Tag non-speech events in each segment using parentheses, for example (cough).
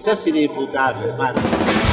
Sos inimputable, hermano. Loco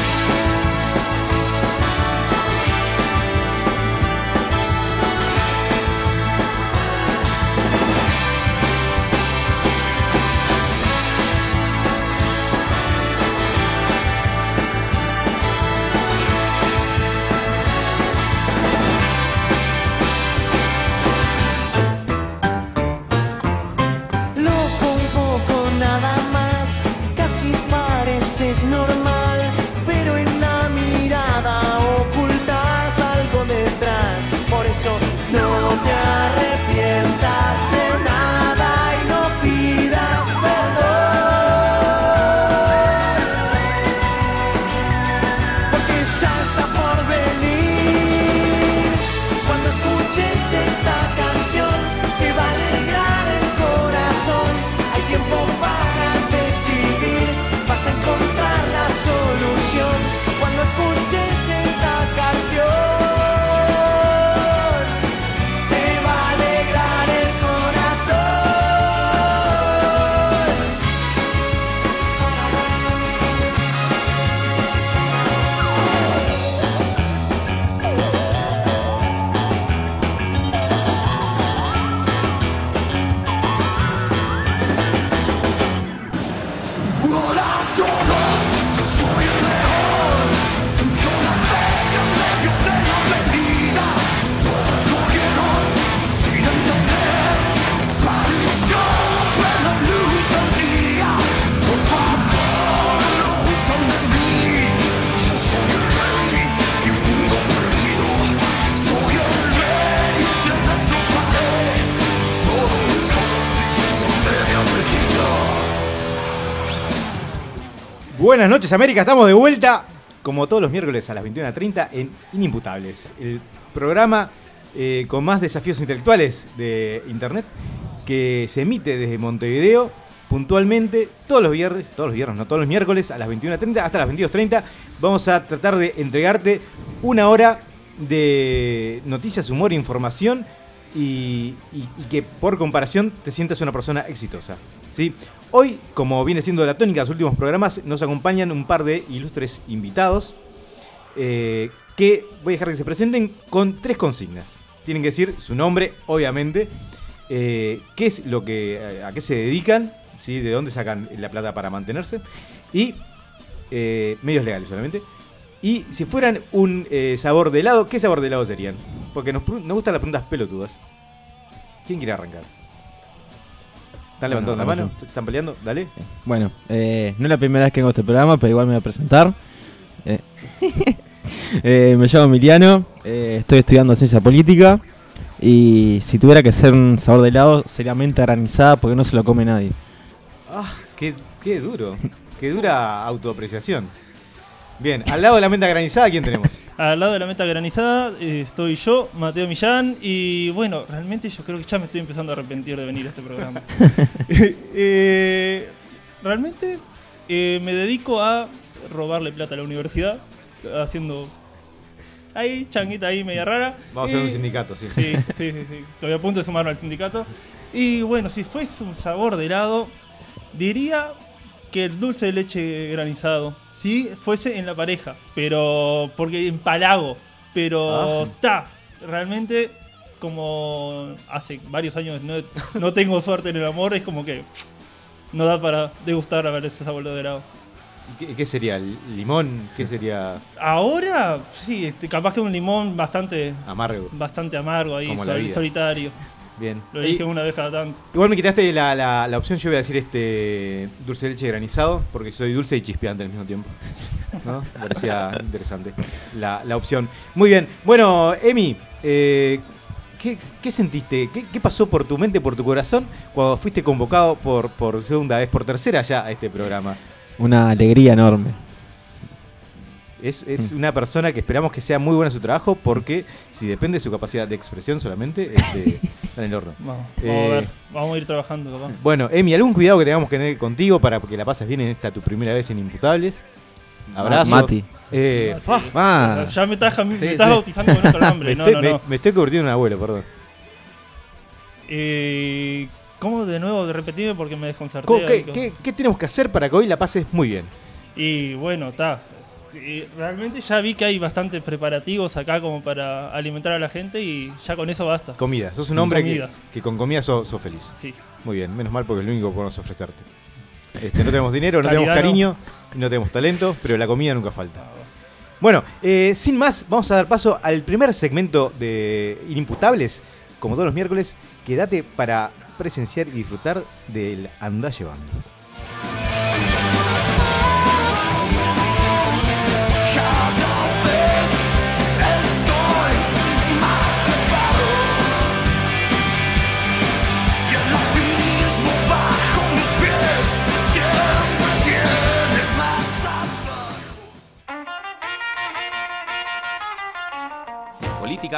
Buenas noches América, estamos de vuelta como todos los miércoles a las 21.30 en Inimputables, el programa eh, con más desafíos intelectuales de Internet que se emite desde Montevideo puntualmente todos los viernes, todos los viernes, no todos los miércoles a las 21.30 hasta las 22.30. Vamos a tratar de entregarte una hora de noticias, humor información y, y- y que por comparación te sientas una persona exitosa. ¿sí? Hoy, como viene siendo la tónica de los últimos programas, nos acompañan un par de ilustres invitados eh, que voy a dejar que se presenten con tres consignas. Tienen que decir su nombre, obviamente, eh, qué es lo que, a qué se dedican, ¿sí? de dónde sacan la plata para mantenerse y eh, medios legales solamente. Y si fueran un eh, sabor de helado, ¿qué sabor de helado serían? Porque nos, nos gustan las preguntas pelotudas. ¿Quién quiere arrancar? ¿Están Bueno, levantando la mano? ¿Se ¿Están peleando? Dale. Bueno, eh, no es la primera vez que hago este programa, pero igual me voy a presentar. Eh, (laughs) eh, me llamo Emiliano, eh, estoy estudiando ciencia política y si tuviera que ser un sabor de helado sería menta granizada porque no se lo come nadie. Ah, qué, qué duro. Qué dura autoapreciación. Bien, al lado de la menta granizada, ¿quién tenemos? (laughs) Al lado de la meta granizada eh, estoy yo, Mateo Millán, y bueno, realmente yo creo que ya me estoy empezando a arrepentir de venir a este programa. (laughs) (laughs) Eh, realmente eh, me dedico a robarle plata a la universidad, haciendo ahí, changuita ahí media rara. Vamos a hacer un sindicato, sí. Sí, sí, sí, sí. Estoy a punto de sumarme al sindicato. Y bueno, si fuese un sabor de helado, diría que el dulce de leche granizado. Si fuese en la pareja, pero porque empalago. Pero ta, realmente como hace varios años no, no tengo suerte en el amor, es como que no da para degustar a ver ese sabor de helado. ¿Qué, qué sería? ¿Limón? ¿Qué sería Ahora, sí, este, capaz que un limón bastante, amargo? bastante amargo ahí, sol- solitario. Bien. Lo Y- dije una vez cada tanto. igual me quitaste la, la- la opción, yo voy a decir este dulce de leche granizado, porque soy dulce y chispeante al mismo tiempo. (laughs) ¿No? Me parecía interesante la, la opción. Muy bien. Bueno, Emi, eh, ¿qué, qué sentiste? ¿Qué, qué pasó por tu mente, por tu corazón, cuando fuiste convocado por, por segunda vez, por tercera ya a este programa? Una alegría enorme. Es, es una persona que esperamos que sea muy buena en su trabajo porque si depende de su capacidad de expresión solamente, este, (laughs) está en el horno. Vamos, Eh, vamos a ver, vamos a ir trabajando, capaz. Bueno, Emi, ¿algún cuidado que tengamos que tener contigo para que la pases bien en esta tu primera vez en Imputables? Abrazo. Mati. Eh, fa, Ah, Ya me estás, me Sí, estás sí. bautizando con otro (laughs) me, nombre. No, estoy, no, me- no. me estoy convirtiendo en un abuelo, perdón. Eh, ¿Cómo de nuevo? Repetime porque me desconcerté. ¿Cómo- ahí ¿Qué, con- qué- qué tenemos que hacer para que hoy la pases muy bien? Y bueno, está. Realmente ya vi que hay bastantes preparativos acá como para alimentar a la gente y ya con eso basta. Comida. Sos un hombre que, que con comida sos, sos feliz. Sí. Muy bien, menos mal porque es lo único que podemos ofrecerte. Este, no tenemos dinero, no tenemos cariño, no tenemos talento, pero la comida nunca falta. Bueno, eh, sin más, vamos a dar paso al primer segmento de Inimputables, como todos los miércoles. Quédate para presenciar y disfrutar del Andá Llevando.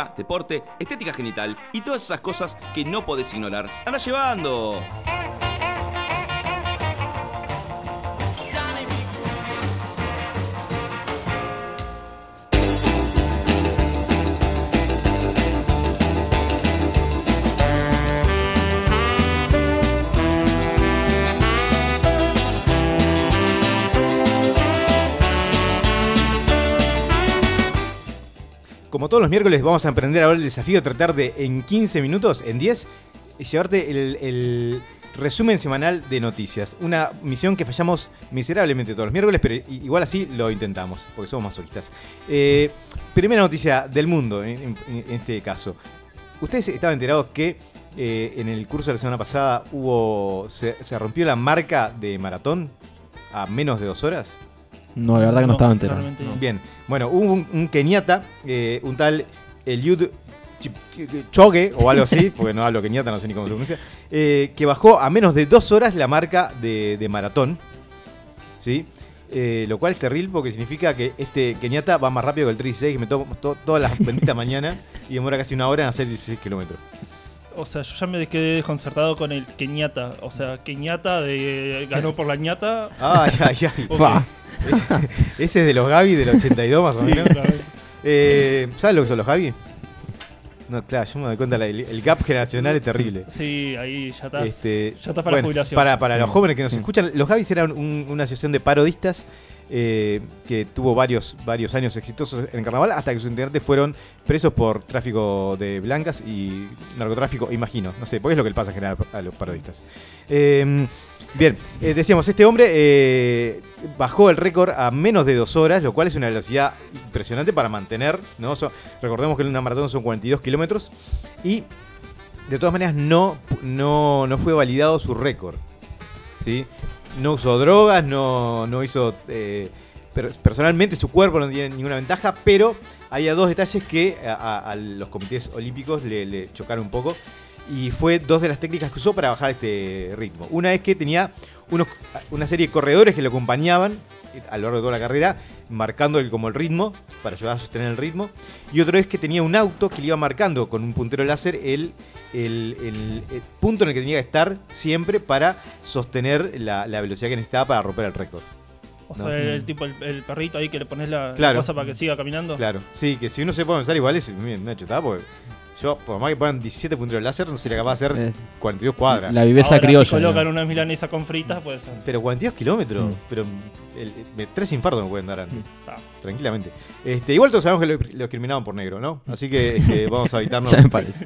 Deporte, estética genital y todas esas cosas que no podés ignorar. ¡Anda llevando! Como todos los miércoles, vamos a emprender ahora el desafío de tratar de en 15 minutos, en 10, llevarte el, resumen semanal de noticias. Una misión que fallamos miserablemente todos los miércoles, pero igual así lo intentamos, porque somos masoquistas. Eh, primera noticia del mundo, en, en- en este caso. ¿Ustedes estaban enterados que eh, en el curso de la semana pasada hubo se, se rompió la marca de maratón a menos de dos horas? No, la verdad que no, No, estaba no. Bien, bueno, hubo un, un keniata, eh, un tal Eliud Choge o algo así, (laughs) porque no hablo keniata, no sé ni cómo se pronuncia, eh, que bajó a menos de dos horas la marca de, de maratón, ¿sí? Eh, lo cual es terrible porque significa que este keniata va más rápido que el 36, que me tomo to- todas las (laughs) benditas mañanas y demora casi una hora en hacer 16 kilómetros. O sea, yo ya me quedé desconcertado con el Kenyatta. O sea, Kenyatta de, ganó por la ñata. Ay, ay, ay. Ok. Fa. Ese es de los Gaby del 82 más o Sí, menos. claro. Eh, ¿Sabes lo que son los Gaby? No, claro, yo me doy cuenta, el, el gap generacional es terrible. Sí, ahí ya estás. Este, ya estás para bueno, la jubilación. Para, para los Mm. jóvenes que nos escuchan, los Gavis eran un- una asociación de parodistas eh, que tuvo varios, varios años exitosos en carnaval hasta que sus integrantes fueron presos por tráfico de blancas y narcotráfico, imagino. No sé, porque es lo que le pasa en general a los parodistas. Eh, bien, eh, decíamos, este hombre eh, bajó el récord a menos de dos horas, lo cual es una velocidad impresionante para mantener. ¿no? Recordemos que en una maratón son 42 kilómetros y de todas maneras no, no, no fue validado su récord. ¿sí? No usó drogas, no, no hizo... eh, per- personalmente su cuerpo no tiene ninguna ventaja, pero había dos detalles que a, los comités olímpicos le, le chocaron un poco. Y fue dos de las técnicas que usó para bajar este ritmo. Una es que tenía unos, una serie de corredores que lo acompañaban a lo largo de toda la carrera, marcando el, como el ritmo, para ayudar a sostener el ritmo. Y otro es que tenía un auto que le iba marcando con un puntero láser el, el- el- el punto en el que tenía que estar siempre para sostener la, la velocidad que necesitaba para romper el récord. O sea, No. el, tipo, el, el perrito ahí que le pones la, cosa para que siga caminando. Claro, sí, que si uno se puede pensar igual es una chutada, porque yo, por más que pongan 17 punteros láser, no sería capaz de hacer Eh, 42 cuadras. La viveza Ahora, criolla. Si colocan ¿no? unas milanesas con fritas, puede ser. Pero 42 kilómetros, Mm. pero el- el- tres infartos me pueden dar antes. Ah. Tranquilamente. Este, igual todos sabemos que lo, lo discriminaban por negro, ¿no? Así que este, (laughs) vamos a evitarnos.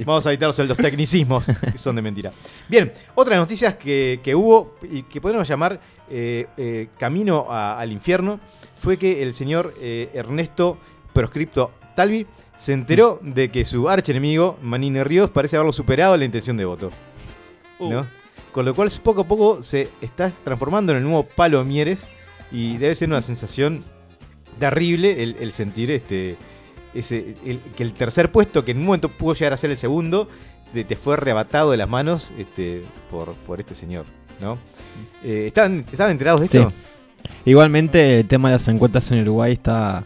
Vamos a evitarnos los tecnicismos que son de mentira. Bien, otras noticias que, que hubo y que podemos llamar eh, eh, camino a- al infierno fue que el señor eh, Ernesto Proscripto Talvi se enteró de que su archienemigo, Manini Ríos, parece haberlo superado en la intención de voto. Uh, ¿no? Con lo cual poco a poco se está transformando en el nuevo Palo Mieres y debe ser una sensación terrible el, el sentir este ese el- que el tercer puesto que en un momento pudo llegar a ser el segundo te, te fue arrebatado de las manos este por, por este señor, ¿no? Eh, ¿estaban, ¿Estaban enterados de esto? Sí. Igualmente, el tema de las encuestas en Uruguay está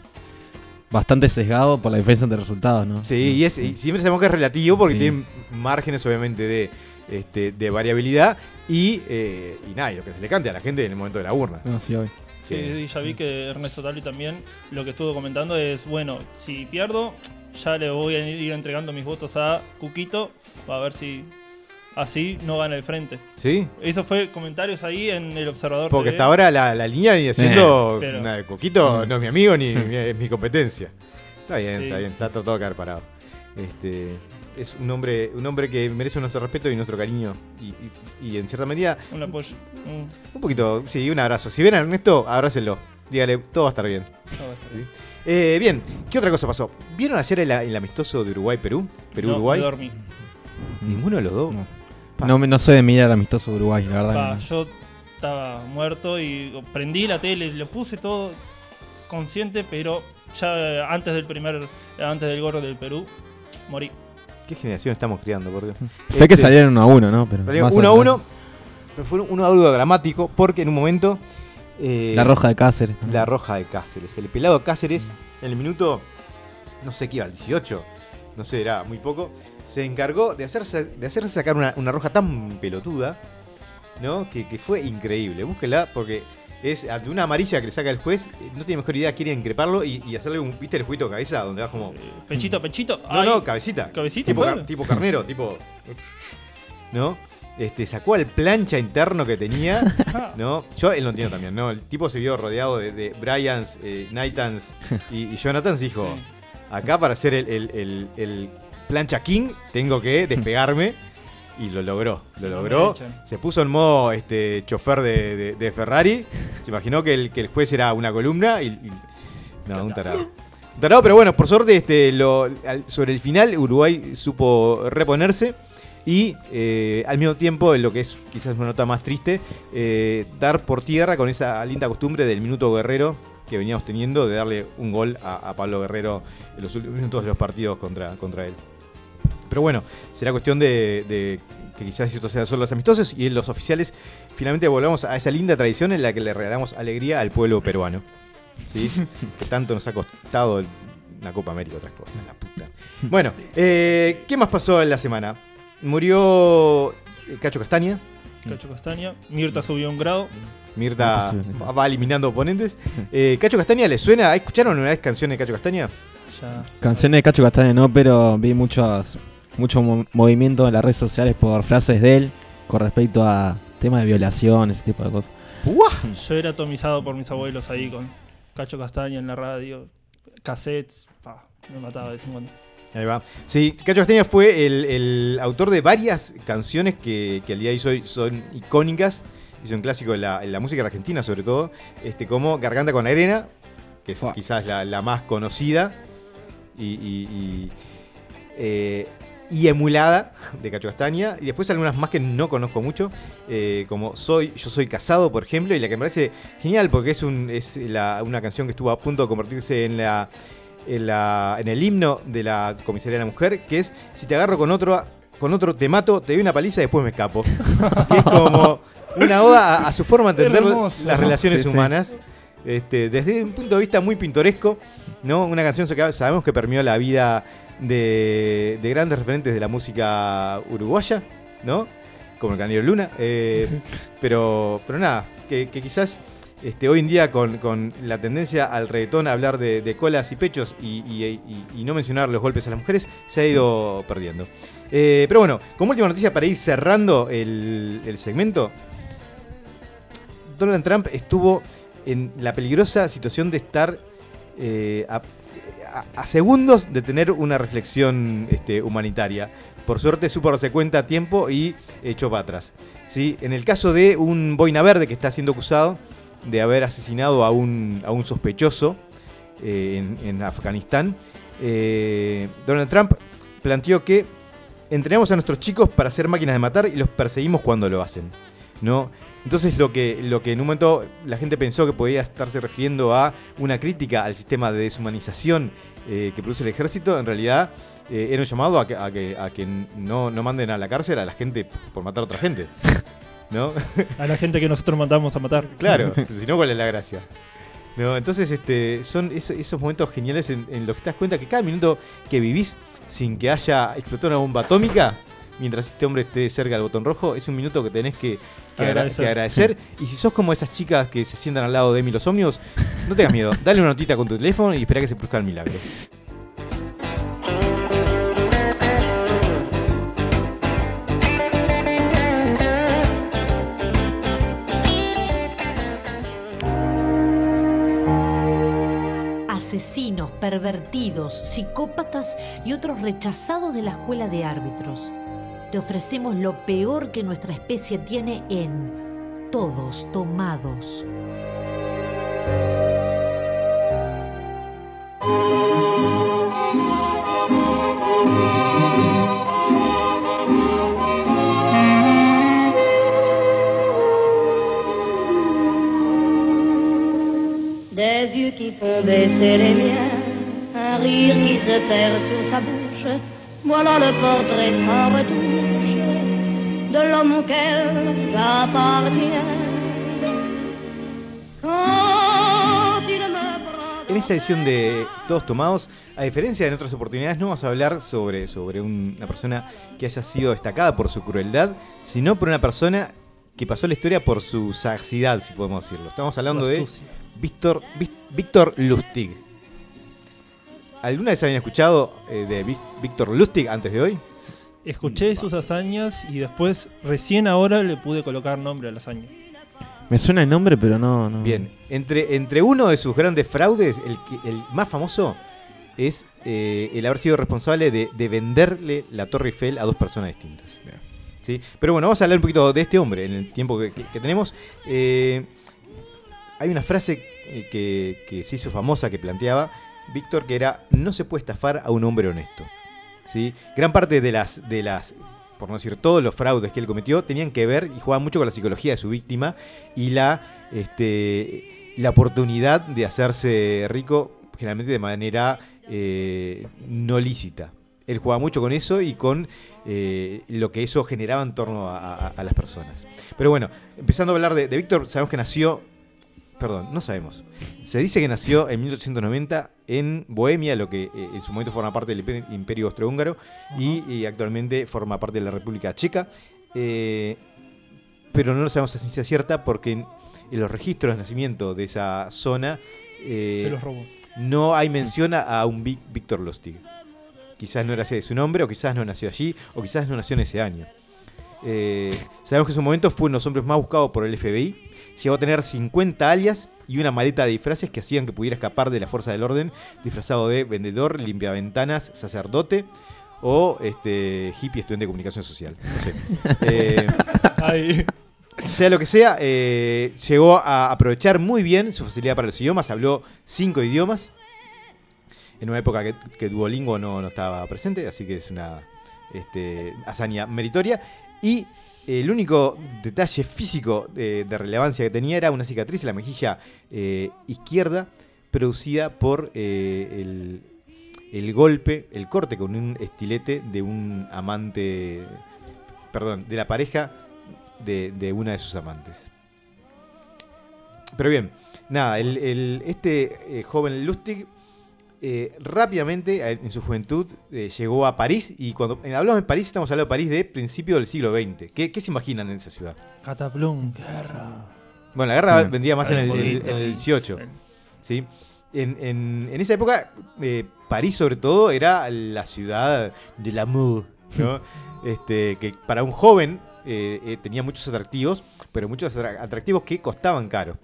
bastante sesgado por la diferencia de resultados, ¿no? Sí, y, es, y siempre sabemos que es relativo porque Sí. tiene márgenes obviamente de, este, de variabilidad y, eh, y nada, y lo que se le cante a la gente en el momento de la urna. No, sí, y ya vi que Ernesto Talvi también lo que estuvo comentando es, bueno, si pierdo, ya le voy a ir entregando mis votos a Cuquito, a ver si así no gana el frente. ¿Sí? Eso fue comentarios ahí en el observador. Porque TV. hasta ahora la, la línea viene siendo. Pero- Coquito no es mi amigo ni (laughs) mi- es mi competencia. Está bien, Sí. está bien, está todo quedar parado. Este, es un hombre, un hombre que merece nuestro respeto y nuestro cariño. Y, y- y en cierta medida, Un apoyo. Mm, un poquito, sí, un abrazo. Si ven a Ernesto, abrácenlo. Dígale, todo va a estar bien. no, va a estar ¿sí? Eh, bien, ¿qué otra cosa pasó? ¿Vieron ayer el, el amistoso de Uruguay-Perú? No, ¿Perú-Uruguay? dormí. Ninguno de los dos. No. No, me- no soy de mirar amistoso Uruguay, la verdad. Pa, no. yo estaba muerto y prendí la tele, lo puse todo consciente, pero ya antes del primer, antes del gorro del Perú, morí. ¿Qué generación estamos criando, por Dios? (laughs) Sé que Este- salieron 1 a 1, ¿no? Pero Salió más 1 a adelante. 1, pero fue un 1 a 1 dramático porque en un momento. eh, La roja de Cáceres. La roja de Cáceres. El pelado Cáceres, en el minuto, no sé qué iba, el 18, no sé, era muy poco, se encargó de hacerse, de hacerse sacar una, una roja tan pelotuda, ¿no? Que, que fue increíble. Búsquela porque es ante una amarilla que le saca el juez, no tiene mejor idea, quiere increparlo y, y hacerle un, ¿viste el juguito de cabeza? Donde vas como. Eh, Pechito, pechito. No, ay, no, cabecita. ¿Cabecita Tipo, car- tipo carnero, tipo. ¿No? Este, sacó al plancha interno que tenía. (laughs) ¿No? Yo él lo entiendo también, ¿no? El tipo se vio rodeado de, de Bryans, eh, Nathans y, y Jonathans dijo, sí. acá para ser el, el- el- el plancha king tengo que despegarme. Y lo logró, lo logró. Se puso en modo este, chofer de, de- de Ferrari. Se imaginó que el, que el juez era una columna y... y- no, un tarado. Un tarado, pero bueno, por suerte este, lo, sobre el final Uruguay supo reponerse. Y eh, al mismo tiempo, en lo que es quizás una nota más triste, eh, dar por tierra con esa linda costumbre del minuto guerrero que veníamos teniendo de darle un gol a, a Pablo Guerrero en los últimos minutos de los partidos contra, contra él. Pero bueno, será cuestión de, de que quizás esto sea solo los amistosos y en los oficiales finalmente volvamos a esa linda tradición en la que le regalamos alegría al pueblo peruano. ¿Sí? (laughs) que tanto nos ha costado una Copa América y otras cosas, la puta. Bueno, eh, ¿qué más pasó en la semana? Murió eh, Cacho Castaña. Cacho Castaña. Mirta subió un grado. Mirta va eliminando oponentes. Eh, Cacho Castaña, ¿le suena? ¿Escucharon una vez canciones de Cacho Castaña? Ya. Canciones de Cacho Castaña no, pero vi muchos mucho mo- movimiento en las redes sociales por frases de él con respecto a temas de violación, ese tipo de cosas. ¡Buah! Yo era atomizado por mis abuelos ahí con Cacho Castaña en la radio, cassettes. Pa, me mataba de vez en cuando. Ahí va. Sí, Cacho Castaña fue el, el autor de varias canciones que, que al día de hoy son icónicas y son clásicos en la, en la música argentina, sobre todo, este, como Garganta con Arena, que es quizás la, la más conocida y, y- y, eh, y emulada de Cacho Castaña. Y después algunas más que no conozco mucho, eh, como soy Yo Soy Casado, por ejemplo, y la que me parece genial porque es, un, es la- una canción que estuvo a punto de convertirse en la en, la- en el himno de la comisaría de la mujer, que es si te agarro con otro, con otro te mato, te doy una paliza y después me escapo. que es como una oda a, a su forma de entender Hermoso. las relaciones Sí, sí. humanas. Este, desde un punto de vista muy pintoresco, ¿no? Una canción que sabemos que permeó la vida de, de grandes referentes de la música uruguaya, ¿no? Como el Candido Luna. eh, (laughs) pero, pero nada, que, que quizás este, hoy en día con, con la tendencia al reggaetón a hablar de, de colas y pechos y, y- y- y no mencionar los golpes a las mujeres, se ha ido perdiendo. Eh, pero bueno, como última noticia para ir cerrando el, el segmento, Donald Trump estuvo en la peligrosa situación de estar eh, a, a- segundos de tener una reflexión este, humanitaria. Por suerte supo darse cuenta a tiempo y echó para atrás. ¿sí? En el caso de un boina verde que está siendo acusado de haber asesinado a un, a un sospechoso eh, en, en Afganistán, eh, Donald Trump planteó que entrenamos a nuestros chicos para ser máquinas de matar y los perseguimos cuando lo hacen. ¿no? Entonces lo que, lo que en un momento la gente pensó que podía estarse refiriendo a una crítica al sistema de deshumanización eh, que produce el ejército, en realidad eh, era un llamado a que, a que, a que no, no manden a la cárcel a la gente por matar a otra gente. (laughs) ¿No? A la gente que nosotros mandamos a matar. Claro, (laughs) si no, ¿cuál es la gracia? No, entonces, este, son eso- esos momentos geniales en, en los que te das cuenta que cada minuto que vivís sin que haya explotado una bomba atómica, mientras este hombre esté cerca del botón rojo, es un minuto que tenés que, que, agradecer. Y si sos como esas chicas que se sientan al lado de Emi los Omnios, no tengas miedo. (laughs) Dale una notita con tu teléfono y espera que se produzca el milagro. Asesinos, pervertidos, psicópatas y otros rechazados de la escuela de árbitros te ofrecemos lo peor que nuestra especie tiene en Todos Tomados. Des yeux qui font baisser les miens, un rire qui se perd sur sa bouche. Voilà le portrait sans retouche de l'homme auquel j'appartiens. Quand il me prend En esta edición de Todos Tomados, a diferencia de en otras oportunidades, no vamos a hablar sobre, sobre un- una persona que haya sido destacada por su crueldad, sino por una persona que pasó la historia por su sagacidad, si podemos decirlo. Estamos hablando de. Víctor, Víctor Lustig. ¿Alguna vez habían escuchado eh, de Ví- Víctor Lustig antes de hoy? Escuché sus hazañas y después, recién ahora, le pude colocar nombre a la hazaña. Me suena el nombre, pero no. no. Bien, entre, entre uno de sus grandes fraudes, el, más famoso es eh, el haber sido responsable de, de venderle la Torre Eiffel a dos personas distintas. ¿Sí? Pero bueno, vamos a hablar un poquito de este hombre en el tiempo que, que- que tenemos. Eh, hay una frase que, que se hizo famosa que planteaba Víctor que era no se puede estafar a un hombre honesto. ¿Sí? Gran parte de las, de las, por no decir todos los fraudes que él cometió, tenían que ver y jugaban mucho con la psicología de su víctima y la, este, la oportunidad de hacerse rico, generalmente de manera eh, no lícita. Él jugaba mucho con eso y con eh, lo que eso generaba en torno a, las personas. Pero bueno, empezando a hablar de, de Víctor, sabemos que nació, perdón, no sabemos. Se dice que nació en 1890 en Bohemia, lo que eh, en su momento forma parte del imper- Imperio Austrohúngaro y, y actualmente forma parte de la República Checa. Eh, pero no lo sabemos a ciencia cierta porque en, en los registros de nacimiento de esa zona eh, Se los robó. no hay mención a un Víctor Lustig. Quizás no era ese su nombre, o quizás no nació allí, o quizás no nació en ese año. Sabemos que en su momento fue uno de los hombres más buscados por el FBI. Llegó a tener 50 alias y una maleta de disfraces que hacían que pudiera escapar de la fuerza del orden, disfrazado de vendedor, limpiaventanas, sacerdote o este, hippie estudiante de comunicación social. No sé. (laughs) Eh, Ay, sea lo que sea, eh, llegó a aprovechar muy bien su facilidad para los idiomas, habló cinco idiomas, en una época que, que Duolingo no, no estaba presente, así que es una este, hazaña meritoria. Y el único detalle físico de, de relevancia que tenía era una cicatriz en la mejilla eh, izquierda producida por eh, el, el golpe, el corte con un estilete de un amante, perdón, de la pareja de, de una de sus amantes. Pero bien, nada, el- este eh, joven Lustig eh, rápidamente en su juventud eh, llegó a París y cuando eh, hablamos de París estamos hablando de París de principio del siglo XX. ¿Qué, qué se imaginan en esa ciudad? Cataplum, guerra. Bueno, la guerra Mm. vendría más en el, el- en el y- 18. ¿sí? En, en- en esa época, eh, París sobre todo era la ciudad de la moda, ¿no? (laughs) este, que para un joven eh, eh, tenía muchos atractivos, pero muchos atra- atractivos que costaban caro.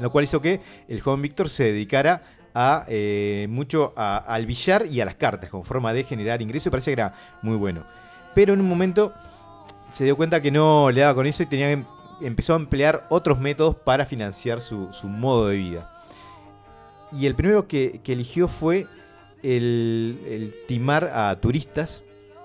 Lo cual hizo que el joven Víctor se dedicara a eh, mucho a- al billar y a las cartas como forma de generar ingresos y parece que era muy bueno. Pero en un momento se dio cuenta que no le daba con eso y tenía que em- empezó a emplear otros métodos para financiar su, su modo de vida. Y el primero que, que eligió fue el, el timar a turistas,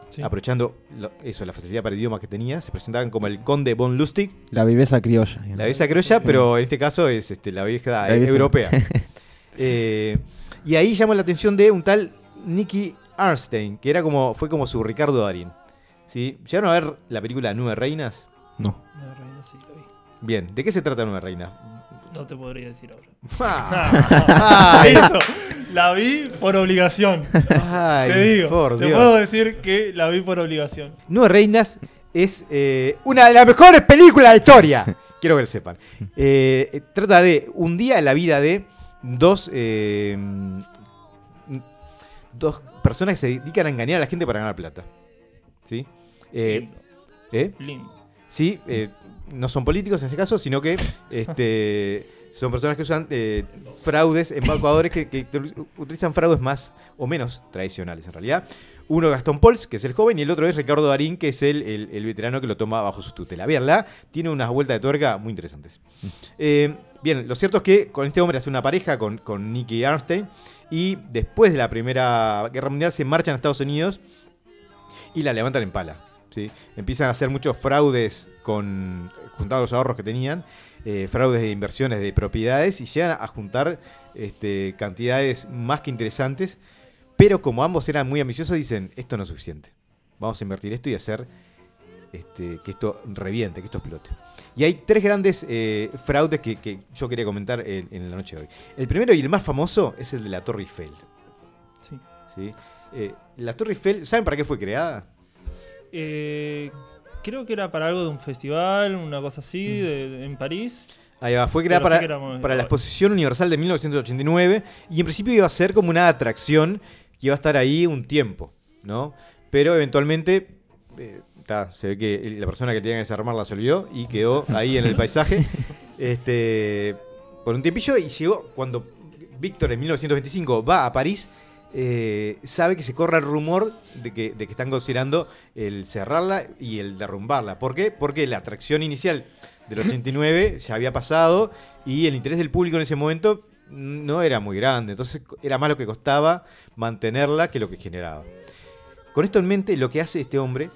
Sí. aprovechando lo- eso, la facilidad para el idioma que tenía. Se presentaban como el conde von Lustig, La viveza criolla. la belleza criolla, pero en este caso es este, la belleza- europea. (laughs) Eh, y ahí llamó la atención de un tal Nicky Arnstein, que era como, fue como su Ricardo Darín. ¿Sí? ¿Llegaron a ver la película Nueve Reinas? No. No, reina, sí, lo vi. Bien, ¿de qué se trata Nueve Reinas? No te podría decir ahora. (laughs) Ah, (laughs) Eso, la vi por obligación. ay, te digo, por te Dios. puedo decir que la vi por obligación. Nueve Reinas es eh, una de las mejores películas de la historia. (laughs) Quiero que lo sepan. Eh, trata de un día en la vida de dos, eh, dos personas que se dedican a engañar a la gente para ganar plata. ¿Sí? Eh, ¿eh? lindo. Sí, eh, no son políticos en este caso, sino que (laughs) este, Son personas que usan eh, fraudes, embaucadores que, que utilizan fraudes más o menos tradicionales en realidad. Uno Gastón Pols, que es el joven, y el otro es Ricardo Darín, que es el, el- el veterano que lo toma bajo su tutela. Véanla, tiene unas vueltas de tuerca muy interesantes. Eh, bien, lo cierto es que con este hombre hace una pareja con, con Nicky Arnstein, y después de la Primera Guerra Mundial se marchan a Estados Unidos y la levantan en pala. ¿sí? Empiezan a hacer muchos fraudes con juntados los ahorros que tenían, eh, fraudes de inversiones de propiedades y llegan a juntar este, cantidades más que interesantes. Pero como ambos eran muy ambiciosos, dicen, esto no es suficiente. Vamos a invertir esto y hacer este, que esto reviente, que esto explote. Y hay tres grandes eh, fraudes que, que yo quería comentar en, en la noche de hoy. El primero y el más famoso es el de la Torre Eiffel. Sí. ¿sí? Eh, la Torre Eiffel, ¿saben para qué fue creada? Eh, creo que era para algo de un festival, una cosa así, de- en París. Ahí va, fue creada para, para la Exposición Universal de 1989 y en principio iba a ser como una atracción que iba a estar ahí un tiempo, ¿no? Pero eventualmente eh, ta, se ve que la persona que tenía que desarmarla se olvidó y quedó ahí en el paisaje (laughs) este, por un tiempillo y llegó cuando Víctor en 1925 va a París. eh, sabe que se corre el rumor de que, de que están considerando el cerrarla y el derrumbarla. ¿Por qué? Porque la atracción inicial del 89 ya había pasado y el interés del público en ese momento no era muy grande. Entonces era más lo que costaba mantenerla que lo que generaba. Con esto en mente, lo que hace este hombre,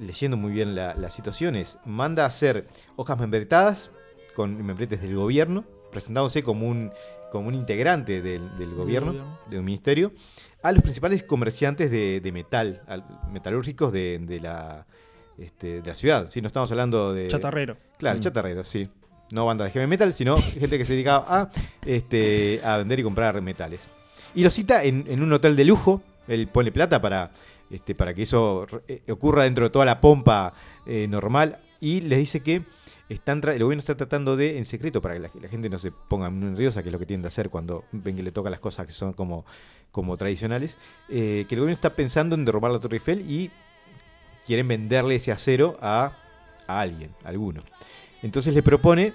leyendo muy bien la, la situación, es manda a hacer hojas membretadas con membretes del gobierno, presentándose como un, como un integrante del, del gobierno, gobierno. de un ministerio, a los principales comerciantes de, de metal, al- metalúrgicos de, de la, este, de la ciudad. ¿sí? No estamos hablando de... Chatarrero. Claro, Mm. chatarreros, sí. No banda de heavy metal, sino gente que se dedicaba a, este, a vender y comprar metales. Y lo cita en, un hotel de lujo. Él pone plata para, este, para que eso eh, ocurra dentro de toda la pompa eh, normal. Y les dice que el gobierno está tratando de, en secreto, para que la, gente no se ponga nerviosa, que es lo que tiende a hacer cuando ven que le tocan las cosas que son como, como tradicionales, eh, que el gobierno está pensando en derrumbar la Torre Eiffel y quieren venderle ese acero a, a alguien, a alguno. Entonces le propone,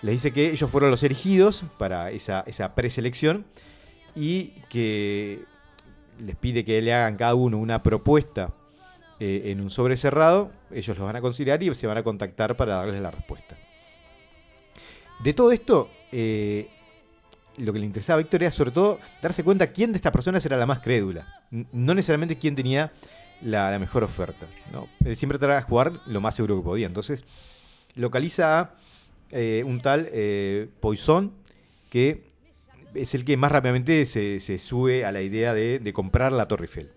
les dice que ellos fueron los elegidos para esa, preselección y que les pide que le hagan cada uno una propuesta eh, en un sobre cerrado, ellos los van a considerar y se van a contactar para darles la respuesta. De todo esto, eh, lo que le interesaba a Víctor era sobre todo darse cuenta quién de estas personas era la más crédula, no necesariamente quién tenía la, la mejor oferta. ¿no? Él siempre trataba de jugar lo más seguro que podía. Entonces, localiza a eh, un tal eh, que es el que más rápidamente se, se sube a la idea de, de comprar la Torre Eiffel.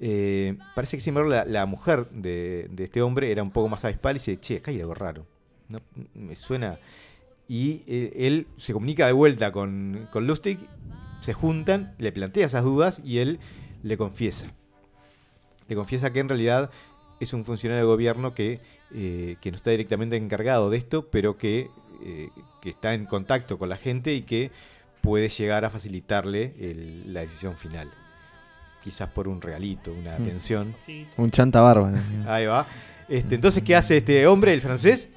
Eh, parece que, sin embargo, la, la mujer de, de este hombre era un poco más avispal y dice, che, acá hay algo raro. ¿no? Me suena... Y eh, él se comunica de vuelta con, con Lustig, se juntan, le plantea esas dudas y él le confiesa. Le confiesa que en realidad es un funcionario de gobierno que, eh, que no está directamente encargado de esto, pero que, eh, que está en contacto con la gente y que puede llegar a facilitarle el- la decisión final. Quizás por un regalito, una Mm. atención. Sí. Un chanta bárbaro. Ahí va. Este, entonces, ¿qué hace este hombre, el francés?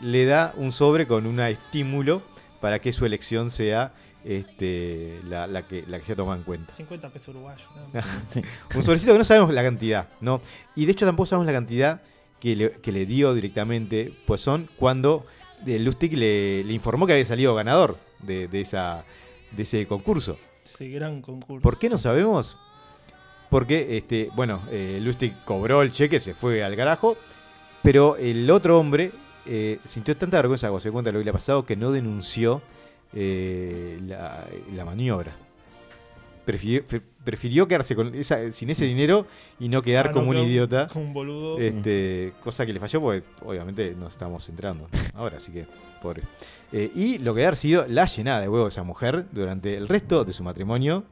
Le da un sobre con un estímulo para que su elección sea este, la, la que, la que se ha tomado en cuenta. 50 pesos uruguayos. (laughs) ¿no? un sobrecito que no sabemos la cantidad, ¿no? Y de hecho tampoco sabemos la cantidad que le, que le dio directamente Poisson cuando eh, Lustig le, le informó que había salido ganador de, de esa, de ese concurso. Ese gran concurso. ¿Por qué no sabemos? Porque, este, bueno, eh, Lustig cobró el cheque, se fue al carajo, pero el otro hombre eh, sintió tanta vergüenza cuando se cuenta de lo que le ha pasado que no denunció eh, la, la maniobra. Prefirió, pre- prefirió quedarse con esa- sin ese dinero y no quedar Ah, no, como un idiota. Como un boludo. Este, cosa que le falló porque obviamente nos estamos entrando ahora, así que pobre. Eh, y lo que haber sido la llenada de huevos de esa mujer durante el resto de su matrimonio,